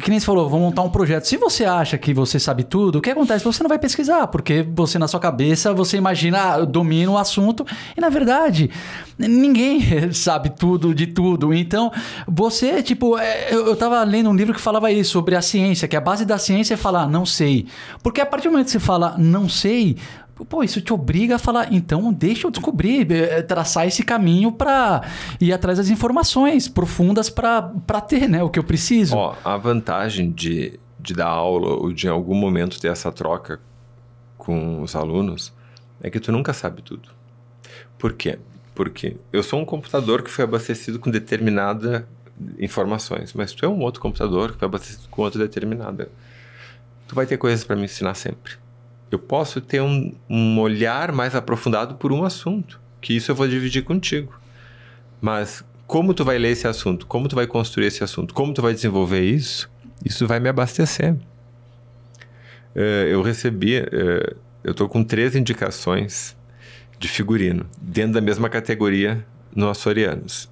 que nem você falou, vamos montar um projeto. Se você acha que você sabe tudo, o que acontece? Você não vai pesquisar, porque você na sua cabeça, você imagina, ah, domina o assunto, e na verdade, ninguém sabe tudo de tudo. Então, você, tipo, é, eu, eu tava lendo um livro que falava isso, sobre a ciência, que a base da ciência é falar não sei. Porque a partir do momento que você fala não sei, Pô, isso te obriga a falar, então deixa eu descobrir, eh, traçar esse caminho para ir atrás das informações profundas para ter né, o que eu preciso. Ó, a vantagem de, de dar aula ou de em algum momento ter essa troca com os alunos é que tu nunca sabe tudo. Por quê? Porque eu sou um computador que foi abastecido com determinada informações, mas tu é um outro computador que foi abastecido com outra determinada. Tu vai ter coisas para me ensinar sempre eu posso ter um, um olhar mais aprofundado por um assunto, que isso eu vou dividir contigo. Mas como tu vai ler esse assunto, como tu vai construir esse assunto, como tu vai desenvolver isso, isso vai me abastecer. Uh, eu recebi, uh, eu estou com três indicações de figurino, dentro da mesma categoria no Açorianos.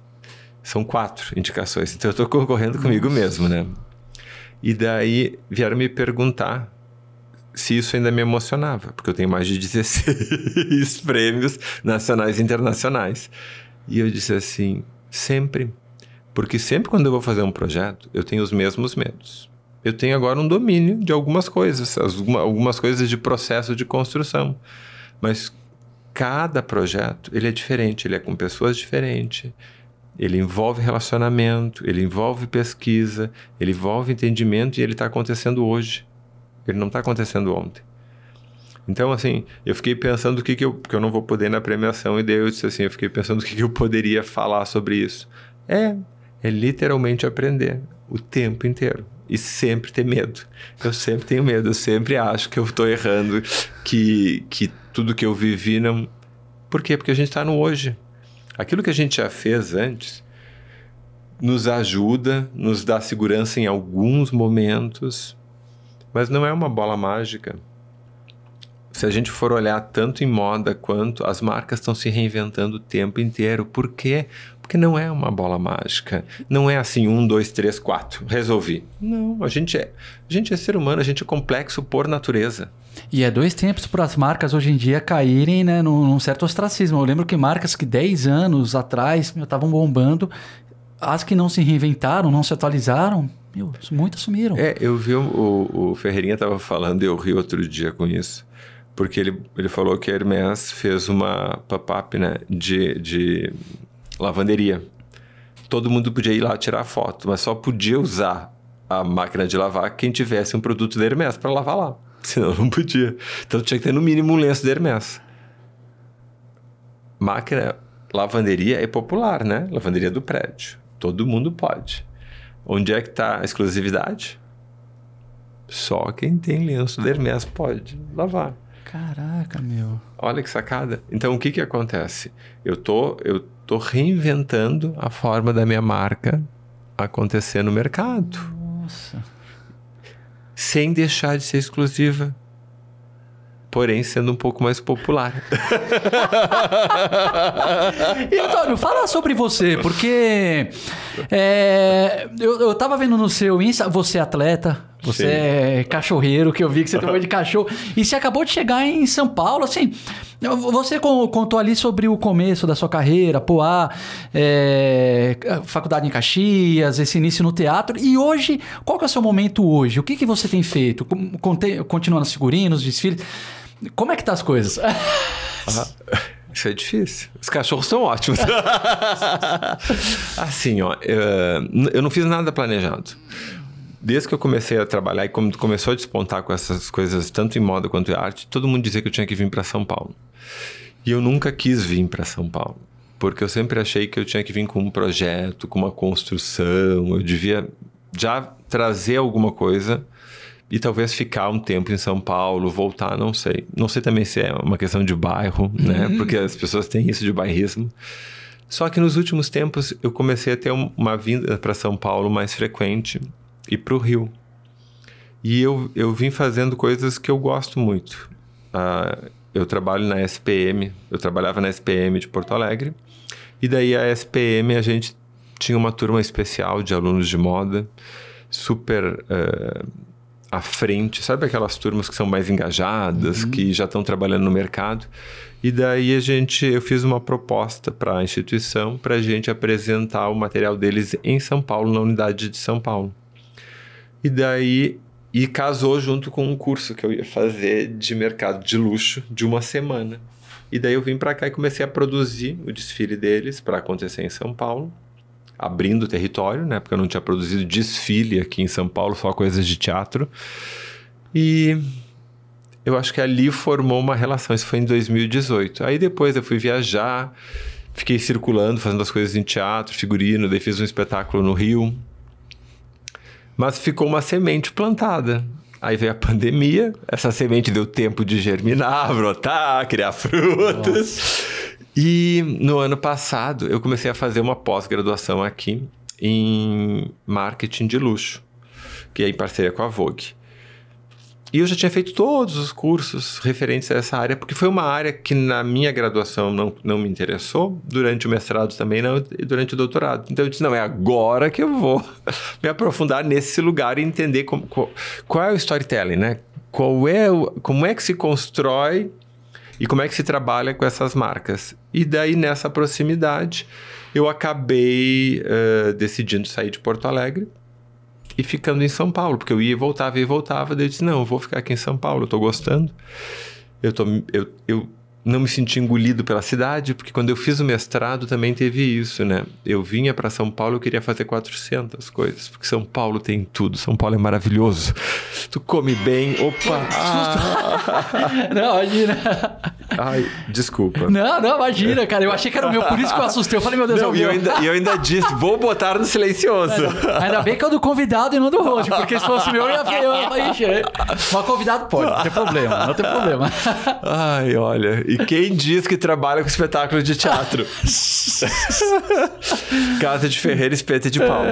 São quatro indicações, então eu estou concorrendo comigo mesmo, né? E daí vieram me perguntar se isso ainda me emocionava, porque eu tenho mais de 16 prêmios nacionais e internacionais. E eu disse assim, sempre. Porque sempre quando eu vou fazer um projeto, eu tenho os mesmos medos. Eu tenho agora um domínio de algumas coisas, algumas coisas de processo de construção. Mas cada projeto, ele é diferente, ele é com pessoas diferentes, ele envolve relacionamento, ele envolve pesquisa, ele envolve entendimento e ele está acontecendo hoje. Ele não está acontecendo ontem. Então, assim, eu fiquei pensando o que, que eu. Porque eu não vou poder na premiação, e daí eu disse assim: eu fiquei pensando o que, que eu poderia falar sobre isso. É, é literalmente aprender o tempo inteiro. E sempre ter medo. Eu sempre tenho medo, eu sempre acho que eu estou errando, que, que tudo que eu vivi não. Por quê? Porque a gente está no hoje. Aquilo que a gente já fez antes nos ajuda, nos dá segurança em alguns momentos, mas não é uma bola mágica. Se a gente for olhar tanto em moda quanto as marcas estão se reinventando o tempo inteiro. Por quê? Porque não é uma bola mágica. Não é assim, um, dois, três, quatro, resolvi. Não, a gente é, a gente é ser humano, a gente é complexo por natureza. E é dois tempos para as marcas hoje em dia caírem né, num, num, certo ostracismo. Eu lembro que marcas que 10 anos atrás estavam bombando, as que não se reinventaram, não se atualizaram, meu, sumiram. É, eu vi o, o, o Ferreirinha estava falando e eu ri outro dia com isso. Porque ele, ele falou que a Hermes fez uma pop-up né, de, de lavanderia. Todo mundo podia ir lá tirar foto, mas só podia usar a máquina de lavar quem tivesse um produto da Hermes para lavar lá. Senão não podia. Então tinha que ter no mínimo um lenço da Hermes. Máquina, lavanderia é popular, né? Lavanderia do prédio. Todo mundo pode. Onde é que está a exclusividade? Só quem tem lenço de Hermes pode lavar. Caraca, meu. Olha que sacada. Então o que que acontece? Eu tô eu tô reinventando a forma da minha marca acontecer no mercado. Nossa. Sem deixar de ser exclusiva porém sendo um pouco mais popular. e Antônio, fala sobre você, porque é, eu, eu tava vendo no seu Insta, você é atleta, você Sim. é cachorreiro, que eu vi que você tem de cachorro. E você acabou de chegar em São Paulo, assim. Você contou ali sobre o começo da sua carreira, Poá, é, faculdade em Caxias, esse início no teatro. E hoje, qual que é o seu momento hoje? O que, que você tem feito? Continua nas figurinos, desfiles? Como é que tá as coisas? Ah, isso é difícil. Os cachorros são ótimos. assim, ó, eu não fiz nada planejado. desde que eu comecei a trabalhar e quando começou a despontar com essas coisas, tanto em moda quanto em arte, todo mundo dizia que eu tinha que vir para São Paulo. E eu nunca quis vir para São Paulo, porque eu sempre achei que eu tinha que vir com um projeto, com uma construção, eu devia já trazer alguma coisa e talvez ficar um tempo em São Paulo, voltar, não sei. Não sei também se é uma questão de bairro, né? Uhum. Porque as pessoas têm isso de bairrismo. Só que nos últimos tempos eu comecei a ter uma vinda para São Paulo mais frequente e para o Rio. E eu, eu vim fazendo coisas que eu gosto muito. Uh, eu trabalho na SPM, eu trabalhava na SPM de Porto Alegre. E daí a SPM a gente tinha uma turma especial de alunos de moda, super uh, à frente, sabe aquelas turmas que são mais engajadas, uhum. que já estão trabalhando no mercado. E daí a gente, eu fiz uma proposta para a instituição para a gente apresentar o material deles em São Paulo, na unidade de São Paulo. E daí e casou junto com um curso que eu ia fazer de mercado de luxo de uma semana. E daí eu vim para cá e comecei a produzir o desfile deles para acontecer em São Paulo abrindo território, né? Porque eu não tinha produzido desfile aqui em São Paulo, só coisas de teatro. E eu acho que ali formou uma relação. Isso foi em 2018. Aí depois eu fui viajar, fiquei circulando, fazendo as coisas em teatro, figurino, daí fiz um espetáculo no Rio. Mas ficou uma semente plantada. Aí veio a pandemia, essa semente deu tempo de germinar, brotar, criar frutos. Nossa. E no ano passado eu comecei a fazer uma pós-graduação aqui em marketing de luxo, que é em parceria com a Vogue. E eu já tinha feito todos os cursos referentes a essa área, porque foi uma área que na minha graduação não, não me interessou, durante o mestrado também não, e durante o doutorado. Então eu disse, não, é agora que eu vou me aprofundar nesse lugar e entender como, qual, qual é o storytelling, né? Qual é como é que se constrói e como é que se trabalha com essas marcas. E daí, nessa proximidade, eu acabei uh, decidindo sair de Porto Alegre e ficando em São Paulo, porque eu ia e voltava, ia e voltava. Daí eu disse: não, eu vou ficar aqui em São Paulo, eu estou gostando. Eu, tô, eu, eu não me senti engolido pela cidade, porque quando eu fiz o mestrado também teve isso, né? Eu vinha para São Paulo, eu queria fazer 400 coisas, porque São Paulo tem tudo, São Paulo é maravilhoso. Tu come bem, opa! Ah. não, imagina. Ai, desculpa. Não, não, imagina, cara. Eu achei que era o meu, por isso que eu assustei. Eu falei, meu Deus, não, é e eu ainda, eu ainda disse, vou botar no silencioso. ainda bem que é o do convidado e não do host, porque se fosse meu, eu ia, eu ia, Mas convidado pode, não tem problema, não tem problema. Ai, olha, e quem diz que trabalha com espetáculo de teatro? Casa de Ferreira, espeta de pau.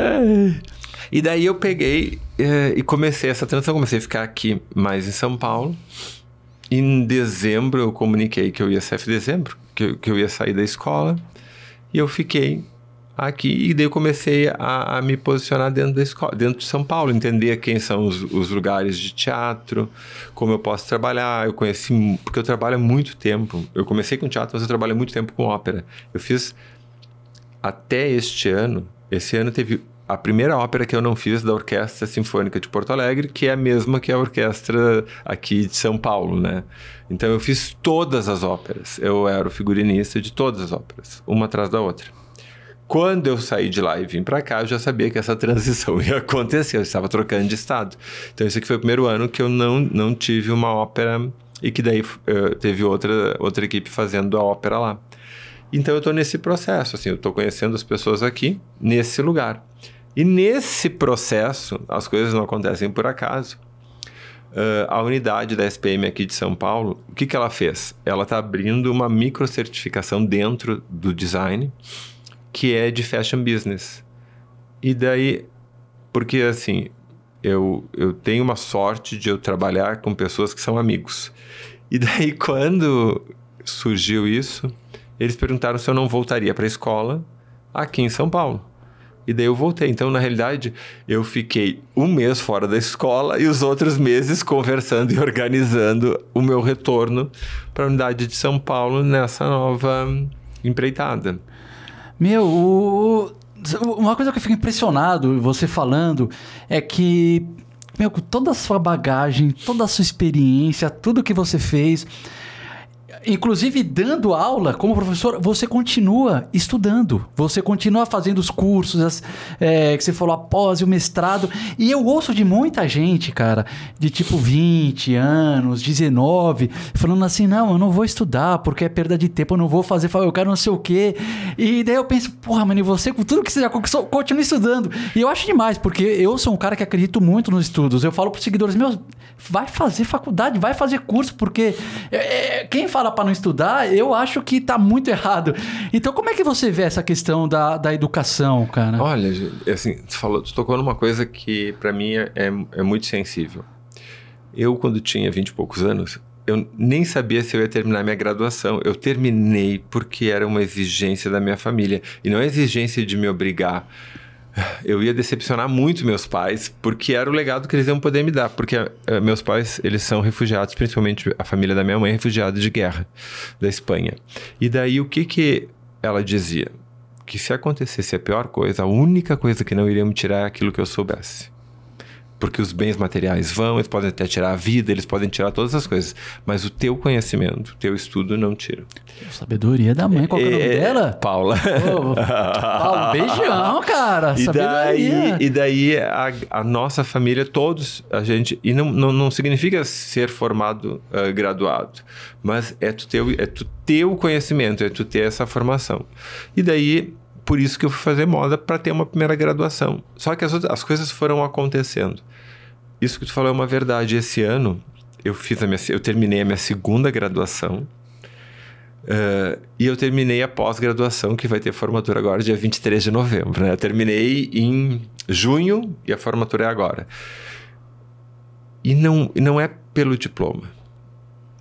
E daí eu peguei eh, e comecei essa transição, comecei a ficar aqui mais em São Paulo. Em dezembro eu comuniquei que eu ia sair, dezembro, que, que eu ia sair da escola. E eu fiquei aqui e daí eu comecei a, a, me posicionar dentro da escola, dentro de São Paulo, entender quem são os, os, lugares de teatro, como eu posso trabalhar. Eu conheci porque eu trabalho há muito tempo. Eu comecei com teatro, mas eu trabalho muito tempo com ópera. Eu fiz até este ano. Esse ano teve a primeira ópera que eu não fiz da Orquestra Sinfônica de Porto Alegre, que é a mesma que a orquestra aqui de São Paulo, né? Então eu fiz todas as óperas. Eu era o figurinista de todas as óperas, uma atrás da outra. Quando eu saí de lá e vim para cá, eu já sabia que essa transição ia acontecer, eu estava trocando de estado. Então, esse aqui foi o primeiro ano que eu não, não tive uma ópera e que daí uh, teve outra, outra equipe fazendo a ópera lá. Então, eu estou nesse processo, assim, eu estou conhecendo as pessoas aqui, nesse lugar. E nesse processo, as coisas não acontecem por acaso. Uh, a unidade da SPM aqui de São Paulo, o que, que ela fez? Ela está abrindo uma microcertificação dentro do design que é de fashion business. E daí, porque assim, eu, eu tenho uma sorte de eu trabalhar com pessoas que são amigos. E daí, quando surgiu isso, eles perguntaram se eu não voltaria para a escola aqui em São Paulo. E daí eu voltei. Então, na realidade, eu fiquei um mês fora da escola e os outros meses conversando e organizando o meu retorno para a unidade de São Paulo nessa nova empreitada. Meu, o, uma coisa que eu fico impressionado, você falando, é que, meu, com toda a sua bagagem, toda a sua experiência, tudo que você fez, inclusive dando aula como professor, você continua estudando, você continua fazendo os cursos, as, é, que você falou, após o mestrado. E eu ouço de muita gente, cara, de tipo 20 anos, 19, falando assim: não, eu não vou estudar porque é perda de tempo, eu não vou fazer, eu quero não sei o quê. E daí eu penso, porra, mano, e você, com tudo que você já conquistou, continua estudando. E eu acho demais, porque eu sou um cara que acredito muito nos estudos. Eu falo para os seguidores meus, vai fazer faculdade, vai fazer curso, porque é, é quem fala para não estudar, eu acho que tá muito errado. Então, como é que você vê essa questão da, da educação, cara? Olha, assim, tu, falou, tu tocou numa coisa que para mim é, é, é muito sensível. Eu, quando tinha 20 e poucos anos, eu nem sabia se eu ia terminar minha graduação. Eu terminei porque era uma exigência da minha família. E não é exigência de me obrigar eu ia decepcionar muito meus pais, porque era o legado que eles iam poder me dar. Porque uh, meus pais, eles são refugiados, principalmente a família da minha mãe é refugiada de guerra da Espanha. E daí o que que ela dizia? Que se acontecesse a pior coisa, a única coisa que não iria me tirar é aquilo que eu soubesse porque os bens materiais vão, eles podem até tirar a vida, eles podem tirar todas as coisas, mas o teu conhecimento, o teu estudo não tira. Sabedoria da mãe, qual é o nome é, dela? Paula. Oh, Paula, beijão, cara. E daí, e daí a, a, nossa família, todos, a gente, e não, não, não significa ser formado uh, graduado, mas é tu, ter, é tu ter o conhecimento, é tu ter essa formação. E daí por isso que eu fui fazer moda para ter uma primeira graduação. Só que as, outras, as coisas foram acontecendo. Isso que tu falou é uma verdade. Esse ano eu fiz a minha, eu terminei a minha segunda graduação. Uh, e eu terminei a pós-graduação, que vai ter formatura agora, dia 23 de novembro. Né? Eu terminei em junho e a formatura é agora. E não, não é pelo diploma,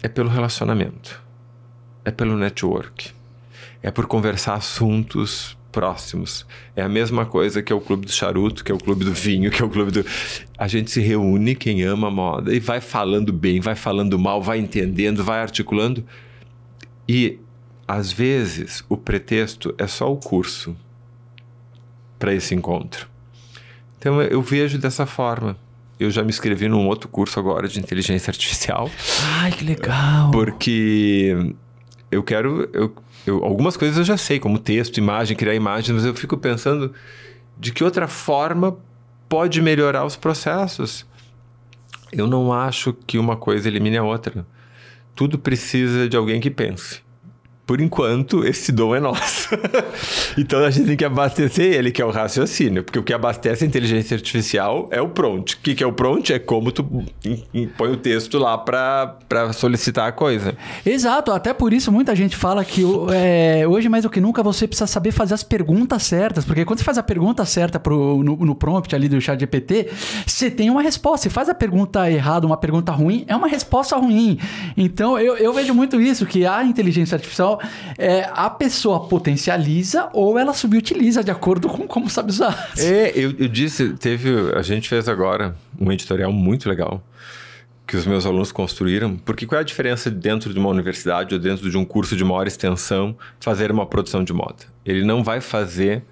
é pelo relacionamento, é pelo network, é por conversar assuntos próximos. É a mesma coisa que é o clube do charuto, que é o clube do vinho, que é o clube do. A gente se reúne, quem ama moda, e vai falando bem, vai falando mal, vai entendendo, vai articulando. E às vezes o pretexto é só o curso para esse encontro. Então eu vejo dessa forma. Eu já me inscrevi num outro curso agora de inteligência artificial. Ai, que legal! Porque eu quero. Eu eu, algumas coisas eu já sei, como texto, imagem, criar imagens, mas eu fico pensando de que outra forma pode melhorar os processos. Eu não acho que uma coisa elimine a outra. Tudo precisa de alguém que pense por enquanto, esse dom é nosso. então a gente tem que abastecer ele, que é o raciocínio. Porque o que abastece a inteligência artificial é o prompt. O que, que é o prompt? É como tu põe o texto lá para solicitar a coisa. Exato. Até por isso muita gente fala que é, hoje mais do que nunca você precisa saber fazer as perguntas certas. Porque quando você faz a pergunta certa pro, no, no prompt ali do chat GPT, você tem uma resposta. Se faz a pergunta errada, uma pergunta ruim, é uma resposta ruim. Então eu, eu vejo muito isso, que a inteligência artificial é, a pessoa potencializa ou ela subutiliza de acordo com como sabe usar. É, eu, eu disse, teve. A gente fez agora um editorial muito legal que os meus alunos construíram, porque qual é a diferença dentro de uma universidade ou dentro de um curso de maior extensão fazer uma produção de moda? Ele não vai fazer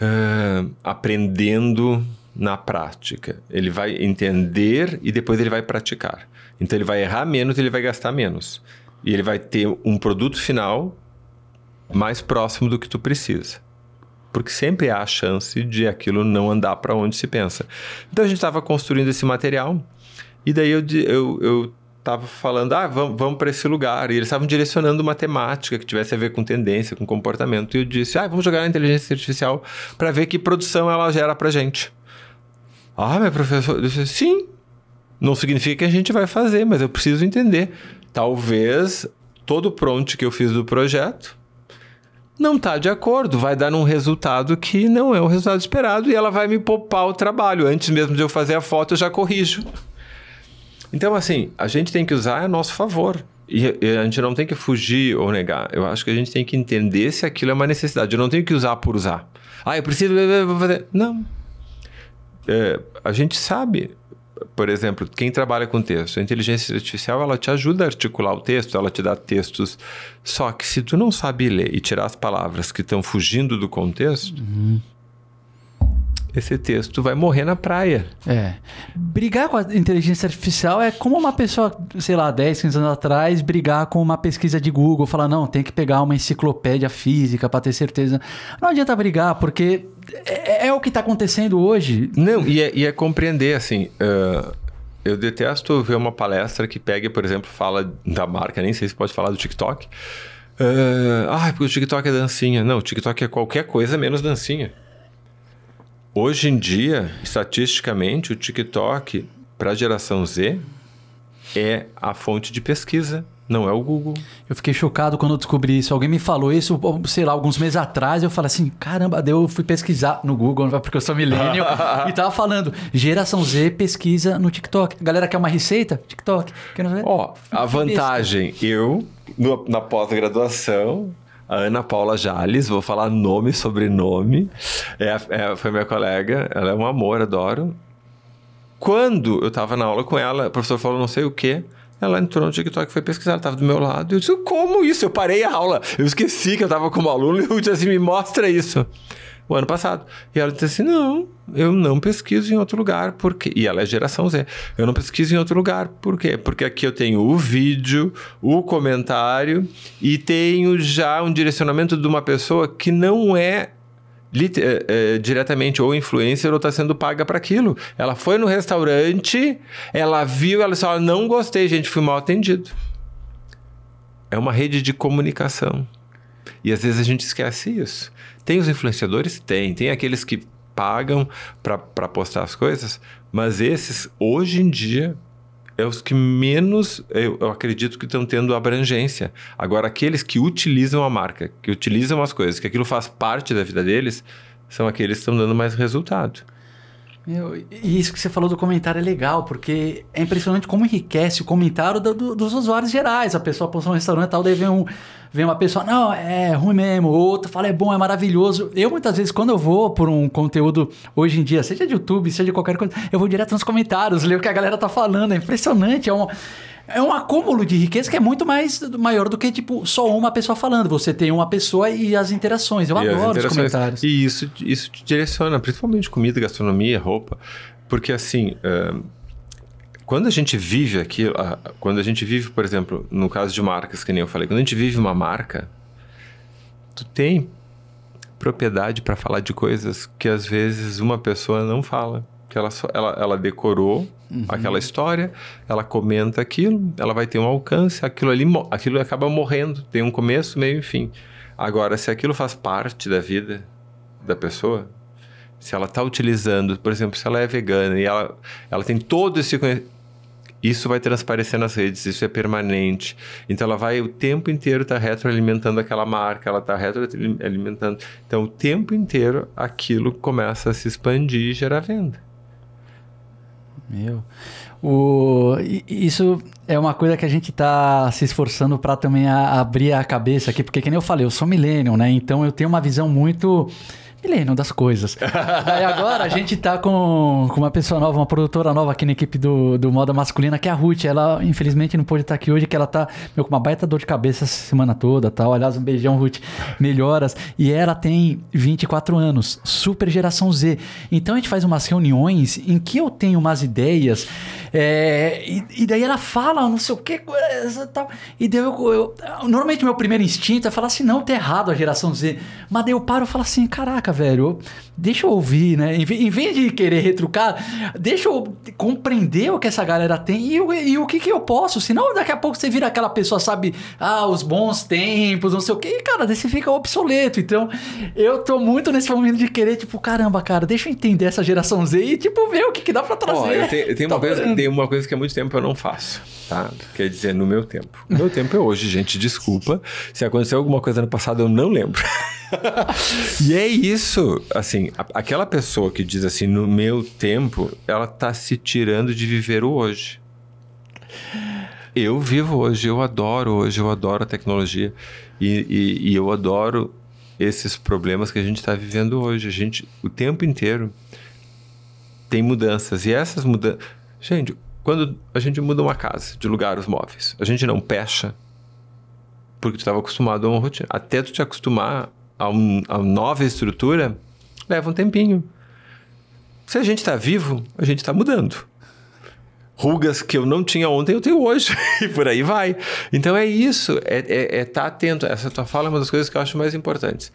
uh, aprendendo na prática. Ele vai entender e depois ele vai praticar. Então ele vai errar menos, ele vai gastar menos. E ele vai ter um produto final mais próximo do que tu precisa. Porque sempre há a chance de aquilo não andar para onde se pensa. Então a gente estava construindo esse material e daí eu, eu, eu tava falando, ah, vamos, vamos para esse lugar. E eles estavam direcionando uma temática que tivesse a ver com tendência, com comportamento. E eu disse, ah, vamos jogar na inteligência artificial para ver que produção ela gera para gente. Ah, meu professor, eu disse, sim. Não significa que a gente vai fazer, mas eu preciso entender talvez todo o prompt que eu fiz do projeto não está de acordo, vai dar um resultado que não é o resultado esperado e ela vai me poupar o trabalho. Antes mesmo de eu fazer a foto, eu já corrijo. Então, assim, a gente tem que usar a nosso favor. E a gente não tem que fugir ou negar. Eu acho que a gente tem que entender se aquilo é uma necessidade. Eu não tenho que usar por usar. Ah, eu preciso. Não. É, a gente sabe por exemplo, quem trabalha com texto, a inteligência artificial ela te ajuda a articular o texto, ela te dá textos. Só que se tu não sabe ler e tirar as palavras que estão fugindo do contexto, uhum. esse texto vai morrer na praia. É. Brigar com a inteligência artificial é como uma pessoa, sei lá, 10, 15 anos atrás, brigar com uma pesquisa de Google, falar, não, tem que pegar uma enciclopédia física para ter certeza. Não adianta brigar, porque é, é o que está acontecendo hoje. Não, e é, e é compreender, assim. Uh, eu detesto ver uma palestra que pegue, por exemplo, fala da marca, nem sei se pode falar do TikTok. Uh, ah, porque o TikTok é dancinha. Não, o TikTok é qualquer coisa menos dancinha. Hoje em dia, estatisticamente, o TikTok para a geração Z é a fonte de pesquisa, não é o Google. Eu fiquei chocado quando eu descobri isso. Alguém me falou isso, sei lá, alguns meses atrás. Eu falei assim: caramba, daí eu fui pesquisar no Google, porque eu sou millennial, e tava falando: geração Z pesquisa no TikTok. A galera quer uma receita? TikTok. Ó, a vantagem, eu, no, na pós-graduação, a Ana Paula Jales, vou falar nome, sobrenome. É, é, foi minha colega, ela é um amor, adoro. Quando eu estava na aula com ela, o professor falou não sei o quê. Ela entrou no TikTok foi pesquisar, ela estava do meu lado. Eu disse, como isso? Eu parei a aula. Eu esqueci que eu estava como aluno e eu disse assim, me mostra isso o ano passado. E ela disse assim: não, eu não pesquiso em outro lugar, porque. E ela é geração Z. Eu não pesquiso em outro lugar. Por quê? Porque aqui eu tenho o vídeo, o comentário e tenho já um direcionamento de uma pessoa que não é é, é, diretamente ou influencer ou está sendo paga para aquilo. Ela foi no restaurante, ela viu, ela disse: não gostei, gente, fui mal atendido. É uma rede de comunicação. E às vezes a gente esquece isso. Tem os influenciadores? Tem. Tem aqueles que pagam para postar as coisas, mas esses, hoje em dia, é os que menos, eu, eu acredito que estão tendo abrangência. Agora, aqueles que utilizam a marca, que utilizam as coisas, que aquilo faz parte da vida deles, são aqueles que estão dando mais resultado. Meu, e isso que você falou do comentário é legal, porque é impressionante como enriquece o comentário do, do, dos usuários gerais. A pessoa postou um restaurante e tal, daí vem, um, vem uma pessoa, não, é ruim mesmo, outra fala, é bom, é maravilhoso. Eu, muitas vezes, quando eu vou por um conteúdo hoje em dia, seja de YouTube, seja de qualquer coisa, eu vou direto nos comentários, ler o que a galera tá falando. É impressionante, é um é um acúmulo de riqueza que é muito mais maior do que, tipo, só uma pessoa falando. Você tem uma pessoa e as interações. Eu e adoro interações. os comentários. E isso, isso te direciona, principalmente comida, gastronomia, roupa. Porque, assim, uh, quando a gente vive aquilo, uh, quando a gente vive, por exemplo, no caso de marcas, que nem eu falei, quando a gente vive uma marca, tu tem propriedade para falar de coisas que às vezes uma pessoa não fala que ela, ela, ela decorou uhum. aquela história, ela comenta aquilo, ela vai ter um alcance, aquilo ali aquilo acaba morrendo, tem um começo, meio e fim. Agora, se aquilo faz parte da vida da pessoa, se ela está utilizando, por exemplo, se ela é vegana e ela, ela tem todo esse conhecimento, isso vai transparecer nas redes, isso é permanente. Então ela vai o tempo inteiro estar tá retroalimentando aquela marca, ela está retroalimentando. Então o tempo inteiro aquilo começa a se expandir e gerar venda. Meu. O, isso é uma coisa que a gente está se esforçando para também a, abrir a cabeça aqui, porque, como eu falei, eu sou millennial, né? Então eu tenho uma visão muito milênio das coisas. Daí agora a gente tá com, com uma pessoa nova, uma produtora nova aqui na equipe do, do Moda Masculina, que é a Ruth. Ela, infelizmente, não pôde estar aqui hoje, que ela tá meu, com uma baita dor de cabeça essa semana toda tal. Aliás, um beijão, Ruth. Melhoras. E ela tem 24 anos, super geração Z. Então a gente faz umas reuniões em que eu tenho umas ideias. É, e, e, daí ela fala, não sei o que, tal. E daí eu, eu, Normalmente meu primeiro instinto é falar assim: não, tá errado a geração Z. Mas daí eu paro e falo assim: caraca caraca, velho, deixa eu ouvir, né? Em, vez de querer retrucar, deixa eu compreender o que essa galera tem e, e, o que, que eu posso. Senão, daqui a pouco você vira aquela pessoa, sabe? Ah, os bons tempos, não sei o quê. E, cara, daí você fica obsoleto. Então, eu tô muito nesse momento de querer, tipo, caramba, cara, deixa eu entender essa geração Z e, tipo, ver o que, que dá pra trazer. Ó, eu tenho, eu tenho uma, coisa, tem uma coisa que há muito tempo eu não faço, tá? Quer dizer, no meu tempo. No meu tempo é hoje, gente, desculpa. Se aconteceu alguma coisa no passado, eu não lembro. e é isso. Assim, a, aquela pessoa que diz assim, no meu tempo, ela tá se tirando de viver o hoje. Eu vivo hoje, eu adoro hoje, eu adoro a tecnologia. E, e, e eu adoro esses problemas que a gente está vivendo hoje. A gente, o tempo inteiro, tem mudanças. E essas mudanças. Gente, quando a gente muda uma casa, de lugar os móveis, a gente não pecha porque tu estava acostumado a uma rotina. Até tu te acostumar a, um, a nova estrutura, leva um tempinho. Se a gente está vivo, a gente está mudando. Rugas que eu não tinha ontem, eu tenho hoje. e por aí vai. Então é isso, é estar é, é tá atento. Essa tua fala é uma das coisas que eu acho mais importantes.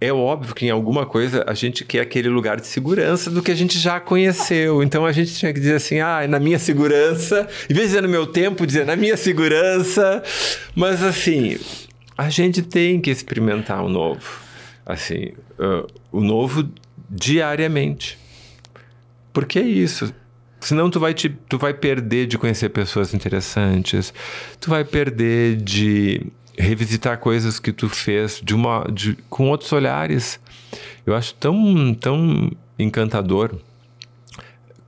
É óbvio que em alguma coisa a gente quer aquele lugar de segurança do que a gente já conheceu. Então a gente tinha que dizer assim, ah, na minha segurança, em vez de dizer no meu tempo, dizer na minha segurança. Mas assim, a gente tem que experimentar o novo. Assim, uh, o novo diariamente. Porque é isso. Senão tu vai, te, tu vai perder de conhecer pessoas interessantes, tu vai perder de revisitar coisas que tu fez de uma, de, com outros olhares. Eu acho tão, tão encantador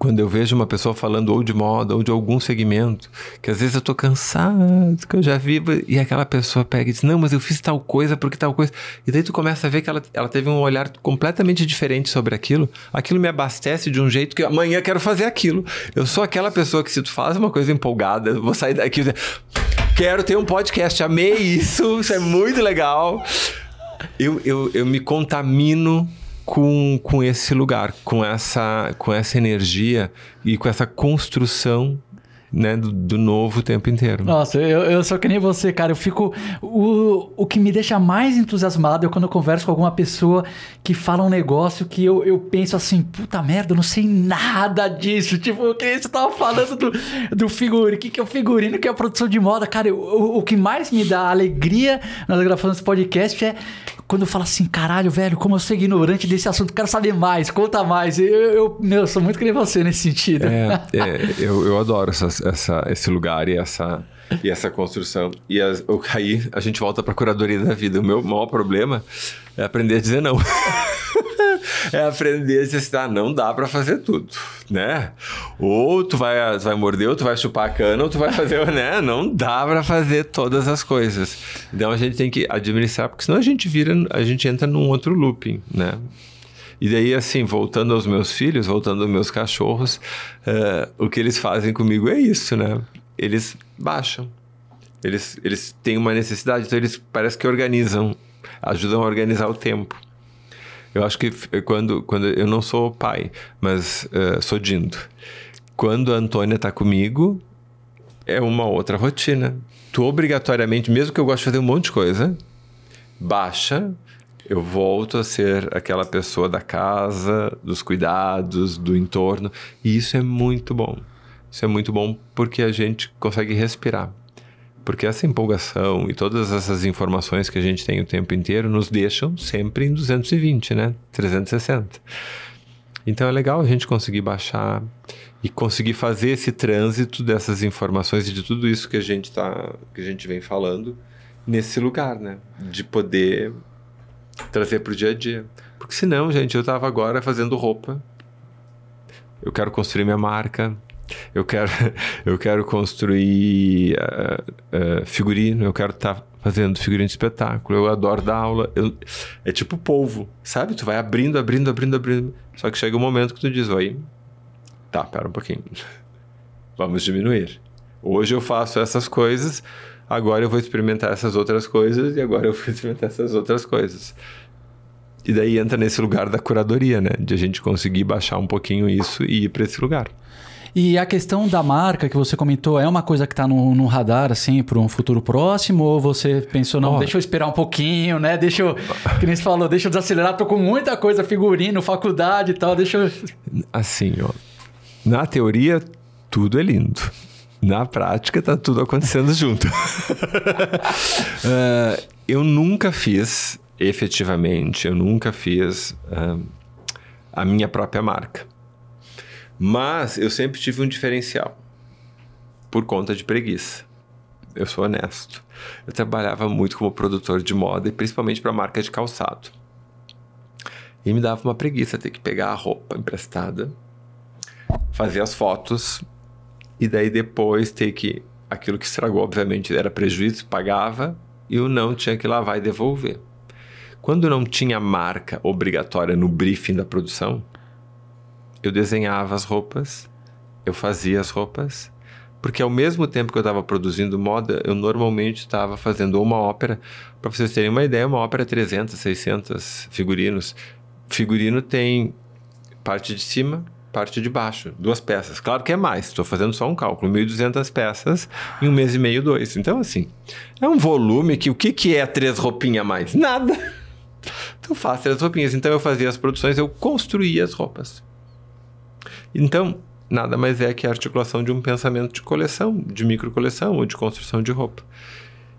quando eu vejo uma pessoa falando ou de moda ou de algum segmento, que às vezes eu tô cansado, que eu já vi, e aquela pessoa pega e diz: Não, mas eu fiz tal coisa porque tal coisa. E daí tu começa a ver que ela, ela teve um olhar completamente diferente sobre aquilo. Aquilo me abastece de um jeito que amanhã quero fazer aquilo. Eu sou aquela pessoa que, se tu faz uma coisa empolgada, eu vou sair daqui e dizer: Quero ter um podcast, amei isso, isso é muito legal. Eu, eu, eu me contamino com, com esse lugar, com essa, com essa energia e com essa construção né, do, do, novo o tempo inteiro. Nossa, eu, eu sou que nem você, cara. Eu fico. O, o que me deixa mais entusiasmado é quando eu converso com alguma pessoa que fala um negócio que eu, eu penso assim, puta merda, eu não sei nada disso. Tipo, o que você tava falando do, do figurino, o que, que é o figurino, que é a produção de moda. Cara, eu, o, o que mais me dá alegria na gravação desse podcast é quando eu falo assim, caralho, velho, como eu sou ignorante desse assunto, quero saber mais, conta mais. Eu, eu, meu, eu sou muito que nem você nesse sentido. É, é eu, eu adoro essa, essa, esse lugar e essa, e essa construção. E as, aí a gente volta para a curadoria da vida. O meu maior problema é aprender a dizer não. é aprender a dizer ah, não dá para fazer tudo, né? Ou tu vai, tu vai morder, ou tu vai chupar a cana, ou tu vai fazer, né? Não dá para fazer todas as coisas. Então a gente tem que administrar, porque senão a gente vira, a gente entra num outro looping, né? E daí, assim, voltando aos meus filhos, voltando aos meus cachorros, uh, o que eles fazem comigo é isso, né? Eles baixam. Eles, eles têm uma necessidade, então eles parece que organizam, ajudam a organizar o tempo. Eu acho que quando, quando eu não sou pai, mas uh, sou dindo. Quando a Antônia está comigo, é uma outra rotina. Tu obrigatoriamente, mesmo que eu goste de fazer um monte de coisa, baixa, eu volto a ser aquela pessoa da casa, dos cuidados, do entorno. E isso é muito bom. Isso é muito bom porque a gente consegue respirar. Porque essa empolgação e todas essas informações que a gente tem o tempo inteiro nos deixam sempre em 220, né? 360. Então é legal a gente conseguir baixar e conseguir fazer esse trânsito dessas informações e de tudo isso que a gente tá, que a gente vem falando nesse lugar, né? De poder trazer para o dia a dia. Porque senão, gente, eu estava agora fazendo roupa. Eu quero construir minha marca, eu quero, eu quero construir uh, uh, figurino, eu quero estar tá fazendo figurino de espetáculo, eu adoro dar aula. Eu, é tipo polvo, sabe? Tu vai abrindo, abrindo, abrindo, abrindo. Só que chega um momento que tu diz, oi, tá, pera um pouquinho. Vamos diminuir. Hoje eu faço essas coisas, agora eu vou experimentar essas outras coisas e agora eu vou experimentar essas outras coisas. E daí entra nesse lugar da curadoria, né? De a gente conseguir baixar um pouquinho isso e ir para esse lugar. E a questão da marca que você comentou é uma coisa que está no, no, radar, assim, para um futuro próximo? Ou você pensou, não, oh. deixa eu esperar um pouquinho, né? Deixa eu, que nem você falou, deixa eu desacelerar, tô com muita coisa, figurino, faculdade e tal, deixa eu... Assim, ó, na teoria, tudo é lindo. Na prática, tá tudo acontecendo junto. uh, eu nunca fiz, efetivamente, eu nunca fiz uh, a minha própria marca. Mas eu sempre tive um diferencial por conta de preguiça. Eu sou honesto. Eu trabalhava muito como produtor de moda e principalmente para marca de calçado. E me dava uma preguiça ter que pegar a roupa emprestada, fazer as fotos e daí depois ter que aquilo que estragou obviamente era prejuízo, pagava e o não tinha que lavar e devolver. Quando não tinha marca obrigatória no briefing da produção, eu desenhava as roupas, eu fazia as roupas, porque ao mesmo tempo que eu estava produzindo moda, eu normalmente estava fazendo uma ópera. Para vocês terem uma ideia, uma ópera é 300, 600 figurinos. Figurino tem parte de cima, parte de baixo, duas peças. Claro que é mais, estou fazendo só um cálculo, 1.200 peças em um mês e meio, dois. Então, assim, é um volume que o que, que é três roupinhas a mais? Nada. Então, faço três roupinhas. Então, eu fazia as produções, eu construía as roupas. Então, nada mais é que a articulação de um pensamento de coleção, de micro coleção ou de construção de roupa.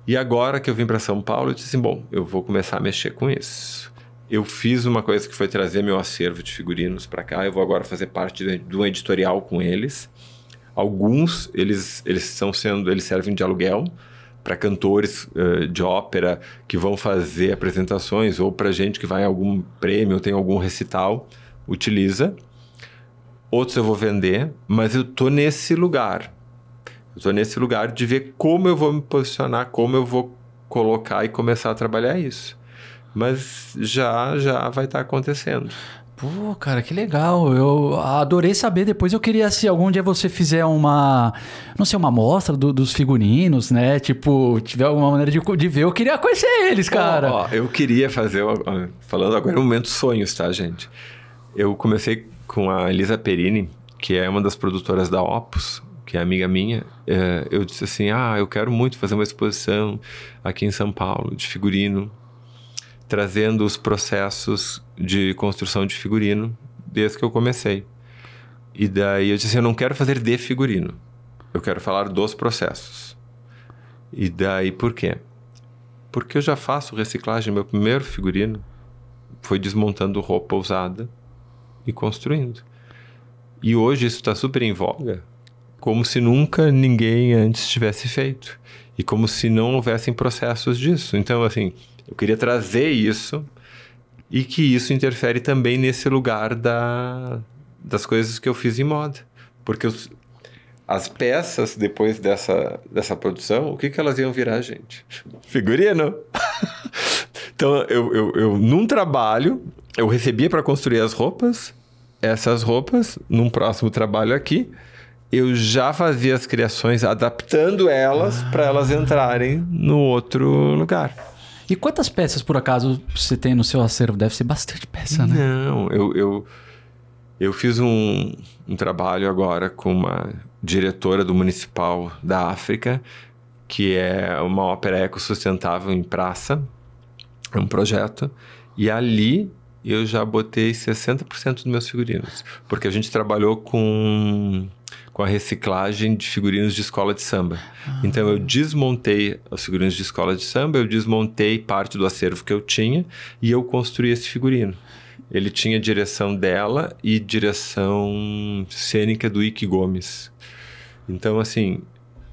E agora que eu vim para São Paulo, eu disse assim: bom, eu vou começar a mexer com isso. Eu fiz uma coisa que foi trazer meu acervo de figurinos para cá. Eu vou agora fazer parte de um editorial com eles. Alguns eles eles estão sendo, eles servem de aluguel para cantores uh, de ópera que vão fazer apresentações ou para gente que vai em algum prêmio, tem algum recital, utiliza. Outros eu vou vender, mas eu tô nesse lugar Estou nesse lugar de ver como eu vou me posicionar, como eu vou colocar e começar a trabalhar isso. Mas já, já vai estar tá acontecendo. Pô, cara, que legal. Eu adorei saber. Depois eu queria, se algum dia você fizer uma, não sei, uma amostra do, dos figurinos, né? Tipo, tiver alguma maneira de, de ver, eu queria conhecer eles, cara. Ó, ó, eu queria fazer, falando agora no momento sonhos, tá, gente? Eu comecei com a Elisa Perini, que é uma das produtoras da Opus, que é amiga minha, é, eu disse assim: Ah, eu quero muito fazer uma exposição aqui em São Paulo de figurino, trazendo os processos de construção de figurino desde que eu comecei. E daí eu disse assim: Eu não quero fazer de figurino, eu quero falar dos processos. E daí por quê? Porque eu já faço reciclagem. Meu primeiro figurino foi desmontando roupa usada e construindo. E hoje isso está super em voga como se nunca ninguém antes tivesse feito e como se não houvessem processos disso. Então, assim, eu queria trazer isso e que isso interfere também nesse lugar da, das coisas que eu fiz em moda. Porque os, as peças, depois dessa, dessa produção, o que, que elas iam virar, gente? Figurino! então, eu, eu, eu, num trabalho, eu recebia para construir as roupas, essas roupas, num próximo trabalho aqui, eu já fazia as criações adaptando elas ah. para elas entrarem no outro lugar. E quantas peças, por acaso, você tem no seu acervo? Deve ser bastante peça, né? Não, eu, eu, eu fiz um, um trabalho agora com uma diretora do Municipal da África, que é uma ópera ecossustentável em praça. É um projeto. E ali eu já botei 60% dos meus figurinos. Porque a gente trabalhou com com a reciclagem de figurinos de escola de samba. Ah. Então eu desmontei os figurinos de escola de samba, eu desmontei parte do acervo que eu tinha e eu construí esse figurino. Ele tinha direção dela e direção cênica do Ike Gomes. Então, assim,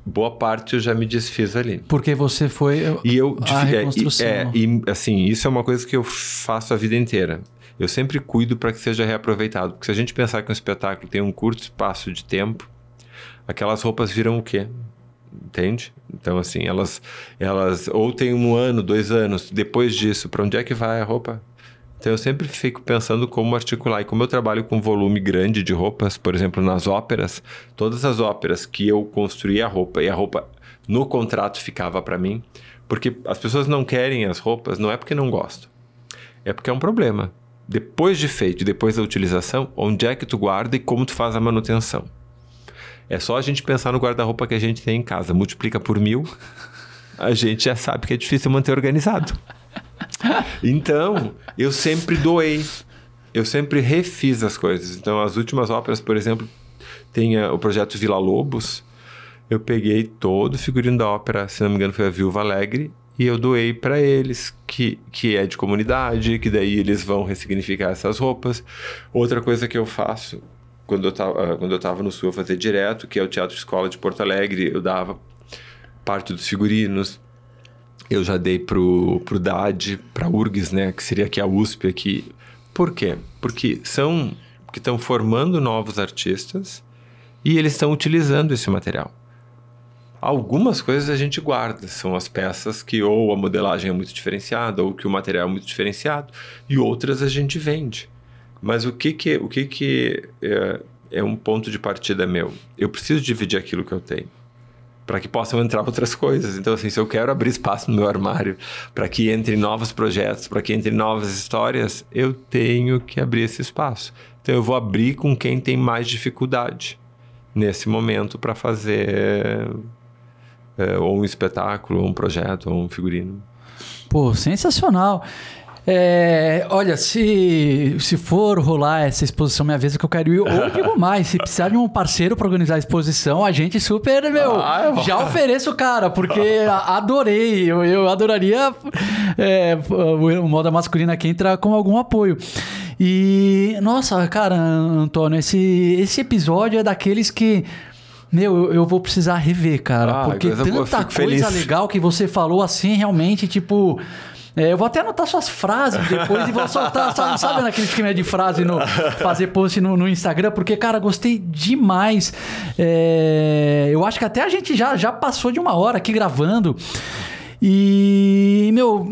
boa parte eu já me desfiz ali. Porque você foi e eu, a é, reconstrução. É, e, assim, isso é uma coisa que eu faço a vida inteira eu sempre cuido para que seja reaproveitado. Porque se a gente pensar que um espetáculo tem um curto espaço de tempo, aquelas roupas viram o quê? Entende? Então, assim, elas, elas ou tem um ano, dois anos, depois disso, para onde é que vai a roupa? Então, eu sempre fico pensando como articular. E como eu trabalho com volume grande de roupas, por exemplo, nas óperas, todas as óperas que eu construí a roupa e a roupa no contrato ficava para mim, porque as pessoas não querem as roupas, não é porque não gostam, é porque é um problema. Depois de feito, depois da utilização, onde é que tu guarda e como tu faz a manutenção? É só a gente pensar no guarda-roupa que a gente tem em casa, multiplica por mil, a gente já sabe que é difícil manter organizado. Então, eu sempre doei, eu sempre refiz as coisas. Então, as últimas óperas, por exemplo, tem o projeto Vila Lobos. Eu peguei todo o figurino da ópera, se não me engano, foi a Viúva Alegre, e eu doei para eles, que, que é de comunidade, que daí eles vão ressignificar essas roupas. Outra coisa que eu faço quando eu tava, ah, quando eu tava no Sul, eu fazia direto, que é o Teatro Escola de Porto Alegre, eu dava parte dos figurinos. Eu já dei pro, pro DAD, pra URGS, né, que seria aqui a USP aqui. Por quê? Porque são que estão formando novos artistas e eles estão utilizando esse material. Algumas coisas a gente guarda, são as peças que ou a modelagem é muito diferenciada ou que o material é muito diferenciado, e outras a gente vende. Mas o que que, o que, que é, é um ponto de partida meu? Eu preciso dividir aquilo que eu tenho. Para que possam entrar outras coisas. Então, assim, se eu quero abrir espaço no meu armário para que entre novos projetos, para que entre novas histórias, eu tenho que abrir esse espaço. Então, eu vou abrir com quem tem mais dificuldade nesse momento para fazer é, ou um espetáculo, ou um projeto, ou um figurino. Pô, sensacional. É, olha, se, se for rolar essa exposição minha vez que eu quero ir, ou digo mais, se precisar de um parceiro para organizar a exposição, a gente super, meu, ah, já ofereço, cara, porque adorei, eu, eu adoraria é, o moda masculina aqui entrar com algum apoio. E, nossa, cara, Antônio, esse, esse episódio é daqueles que meu, eu, eu vou precisar rever, cara. Ah, porque tanta coisa feliz. legal que você falou assim, realmente, tipo. É, eu vou até anotar suas frases depois e vou soltar, sabe, sabe naquele esquema de frase no fazer post no, no Instagram, porque, cara, gostei demais. É, eu acho que até a gente já, já passou de uma hora aqui gravando. E, meu,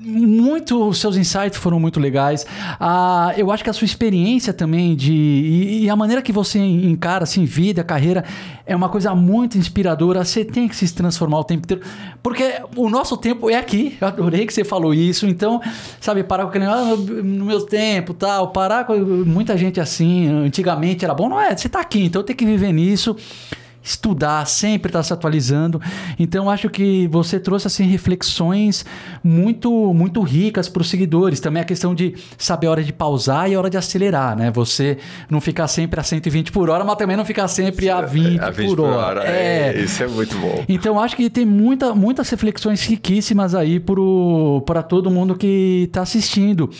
muito, os seus insights foram muito legais. Ah, eu acho que a sua experiência também de. E, e, a maneira que você encara assim, vida, carreira, é uma coisa muito inspiradora. Você tem que se transformar o tempo inteiro. Porque o nosso tempo é aqui. Eu adorei que você falou isso. Então, sabe, parar com aquele. Ah, no meu tempo tal. Parar com muita gente assim. Antigamente era bom. Não é, você está aqui, então tem que viver nisso estudar, sempre estar tá se atualizando. Então acho que você trouxe assim reflexões muito muito ricas para os seguidores. Também a questão de saber a hora de pausar e a hora de acelerar, né? Você não ficar sempre a 120 por hora, mas também não ficar sempre a 20, a 20 por, por, hora. hora. É. é. isso é muito bom. Então acho que tem muita, muitas reflexões riquíssimas aí para todo mundo que está assistindo.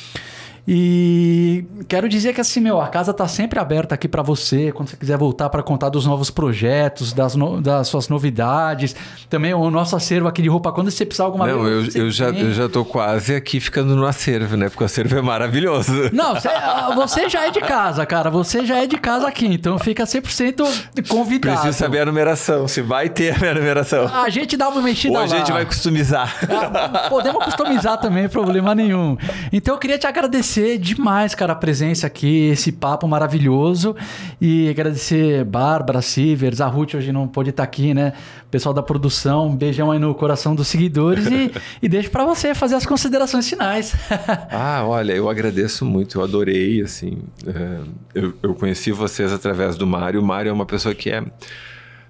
E quero dizer que assim, meu, a casa está sempre aberta aqui para você, quando você quiser voltar para contar dos novos projetos, das, no, das suas novidades. Também o nosso acervo aqui de roupa, quando você precisar alguma Não, eu, eu já, eu já tô quase aqui ficando no acervo, né? Porque o acervo é maravilhoso. Não, você, ah, você já é de casa, cara. Você já é de casa aqui, então fica 100% convidado. Preciso saber a numeração, se vai ter a minha numeração. A gente dá uma mexida Ou a lá. gente vai customizar. Ah, podemos customizar também, problema nenhum. Então eu queria te agradecer agradecer demais, cara, a presença aqui, esse papo maravilhoso. E agradecer Bárbara, Sivers, a Ruth hoje não pôde estar aqui, né? Pessoal da produção, um beijão aí no coração dos seguidores e, e deixo para você fazer as considerações finais. ah, olha, eu agradeço muito, eu adorei, assim. É, eu, eu conheci vocês através do Mário. O Mário é uma pessoa que é,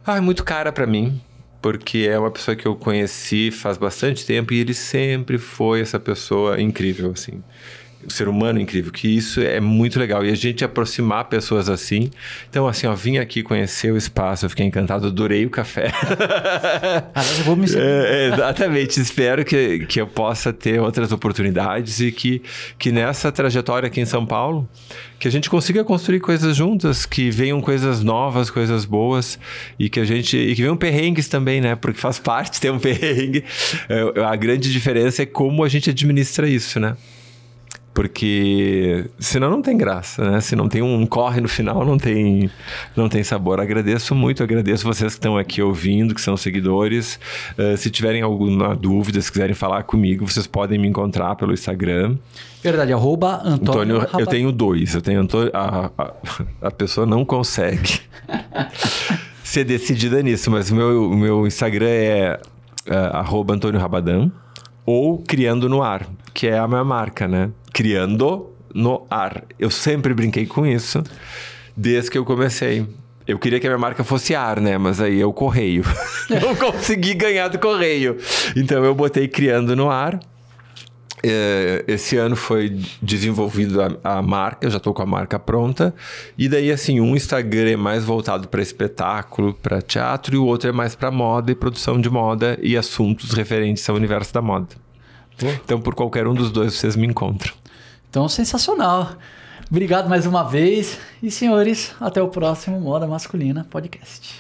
ah, é muito cara para mim porque é uma pessoa que eu conheci faz bastante tempo e ele sempre foi essa pessoa incrível, assim o ser humano incrível, que isso é muito legal. E a gente aproximar pessoas assim. Então, assim, ó, vim aqui conhecer o espaço, eu fiquei encantado, adorei o café. Aliás, eu vou me é, Exatamente, espero que, que eu possa ter outras oportunidades e que, que nessa trajetória aqui em São Paulo, que a gente consiga construir coisas juntas, que venham coisas novas, coisas boas e que a gente e que venham perrengues também, né? Porque faz parte ter um perrengue. É, a grande diferença é como a gente administra isso, né? Porque senão não tem graça, né? Se não tem um corre no final, não tem, não tem sabor. Agradeço muito, agradeço vocês que estão aqui ouvindo, que são seguidores. Uh, se tiverem alguma dúvida, se quiserem falar comigo, vocês podem me encontrar pelo Instagram. Verdade, arroba Antônio. Antônio eu tenho dois. Eu tenho Antônio. A, a, a pessoa não consegue ser decidida nisso, mas o meu, meu Instagram é uh, arroba Antônio Rabadan ou Criando no Ar, que é a minha marca, né? Criando no Ar. Eu sempre brinquei com isso desde que eu comecei. Eu queria que a minha marca fosse ar, né? Mas aí é o correio. eu consegui ganhar do correio. Então eu botei Criando no Ar. É, esse ano foi desenvolvido a, a marca, já estou com a marca pronta. E daí, assim, um Instagram é mais voltado para espetáculo, para teatro, e o outro é mais para moda e produção de moda e assuntos referentes ao universo da moda. Então, por qualquer um dos dois, vocês me encontram. Então, sensacional. Obrigado mais uma vez. E, senhores, até o próximo Moda Masculina Podcast.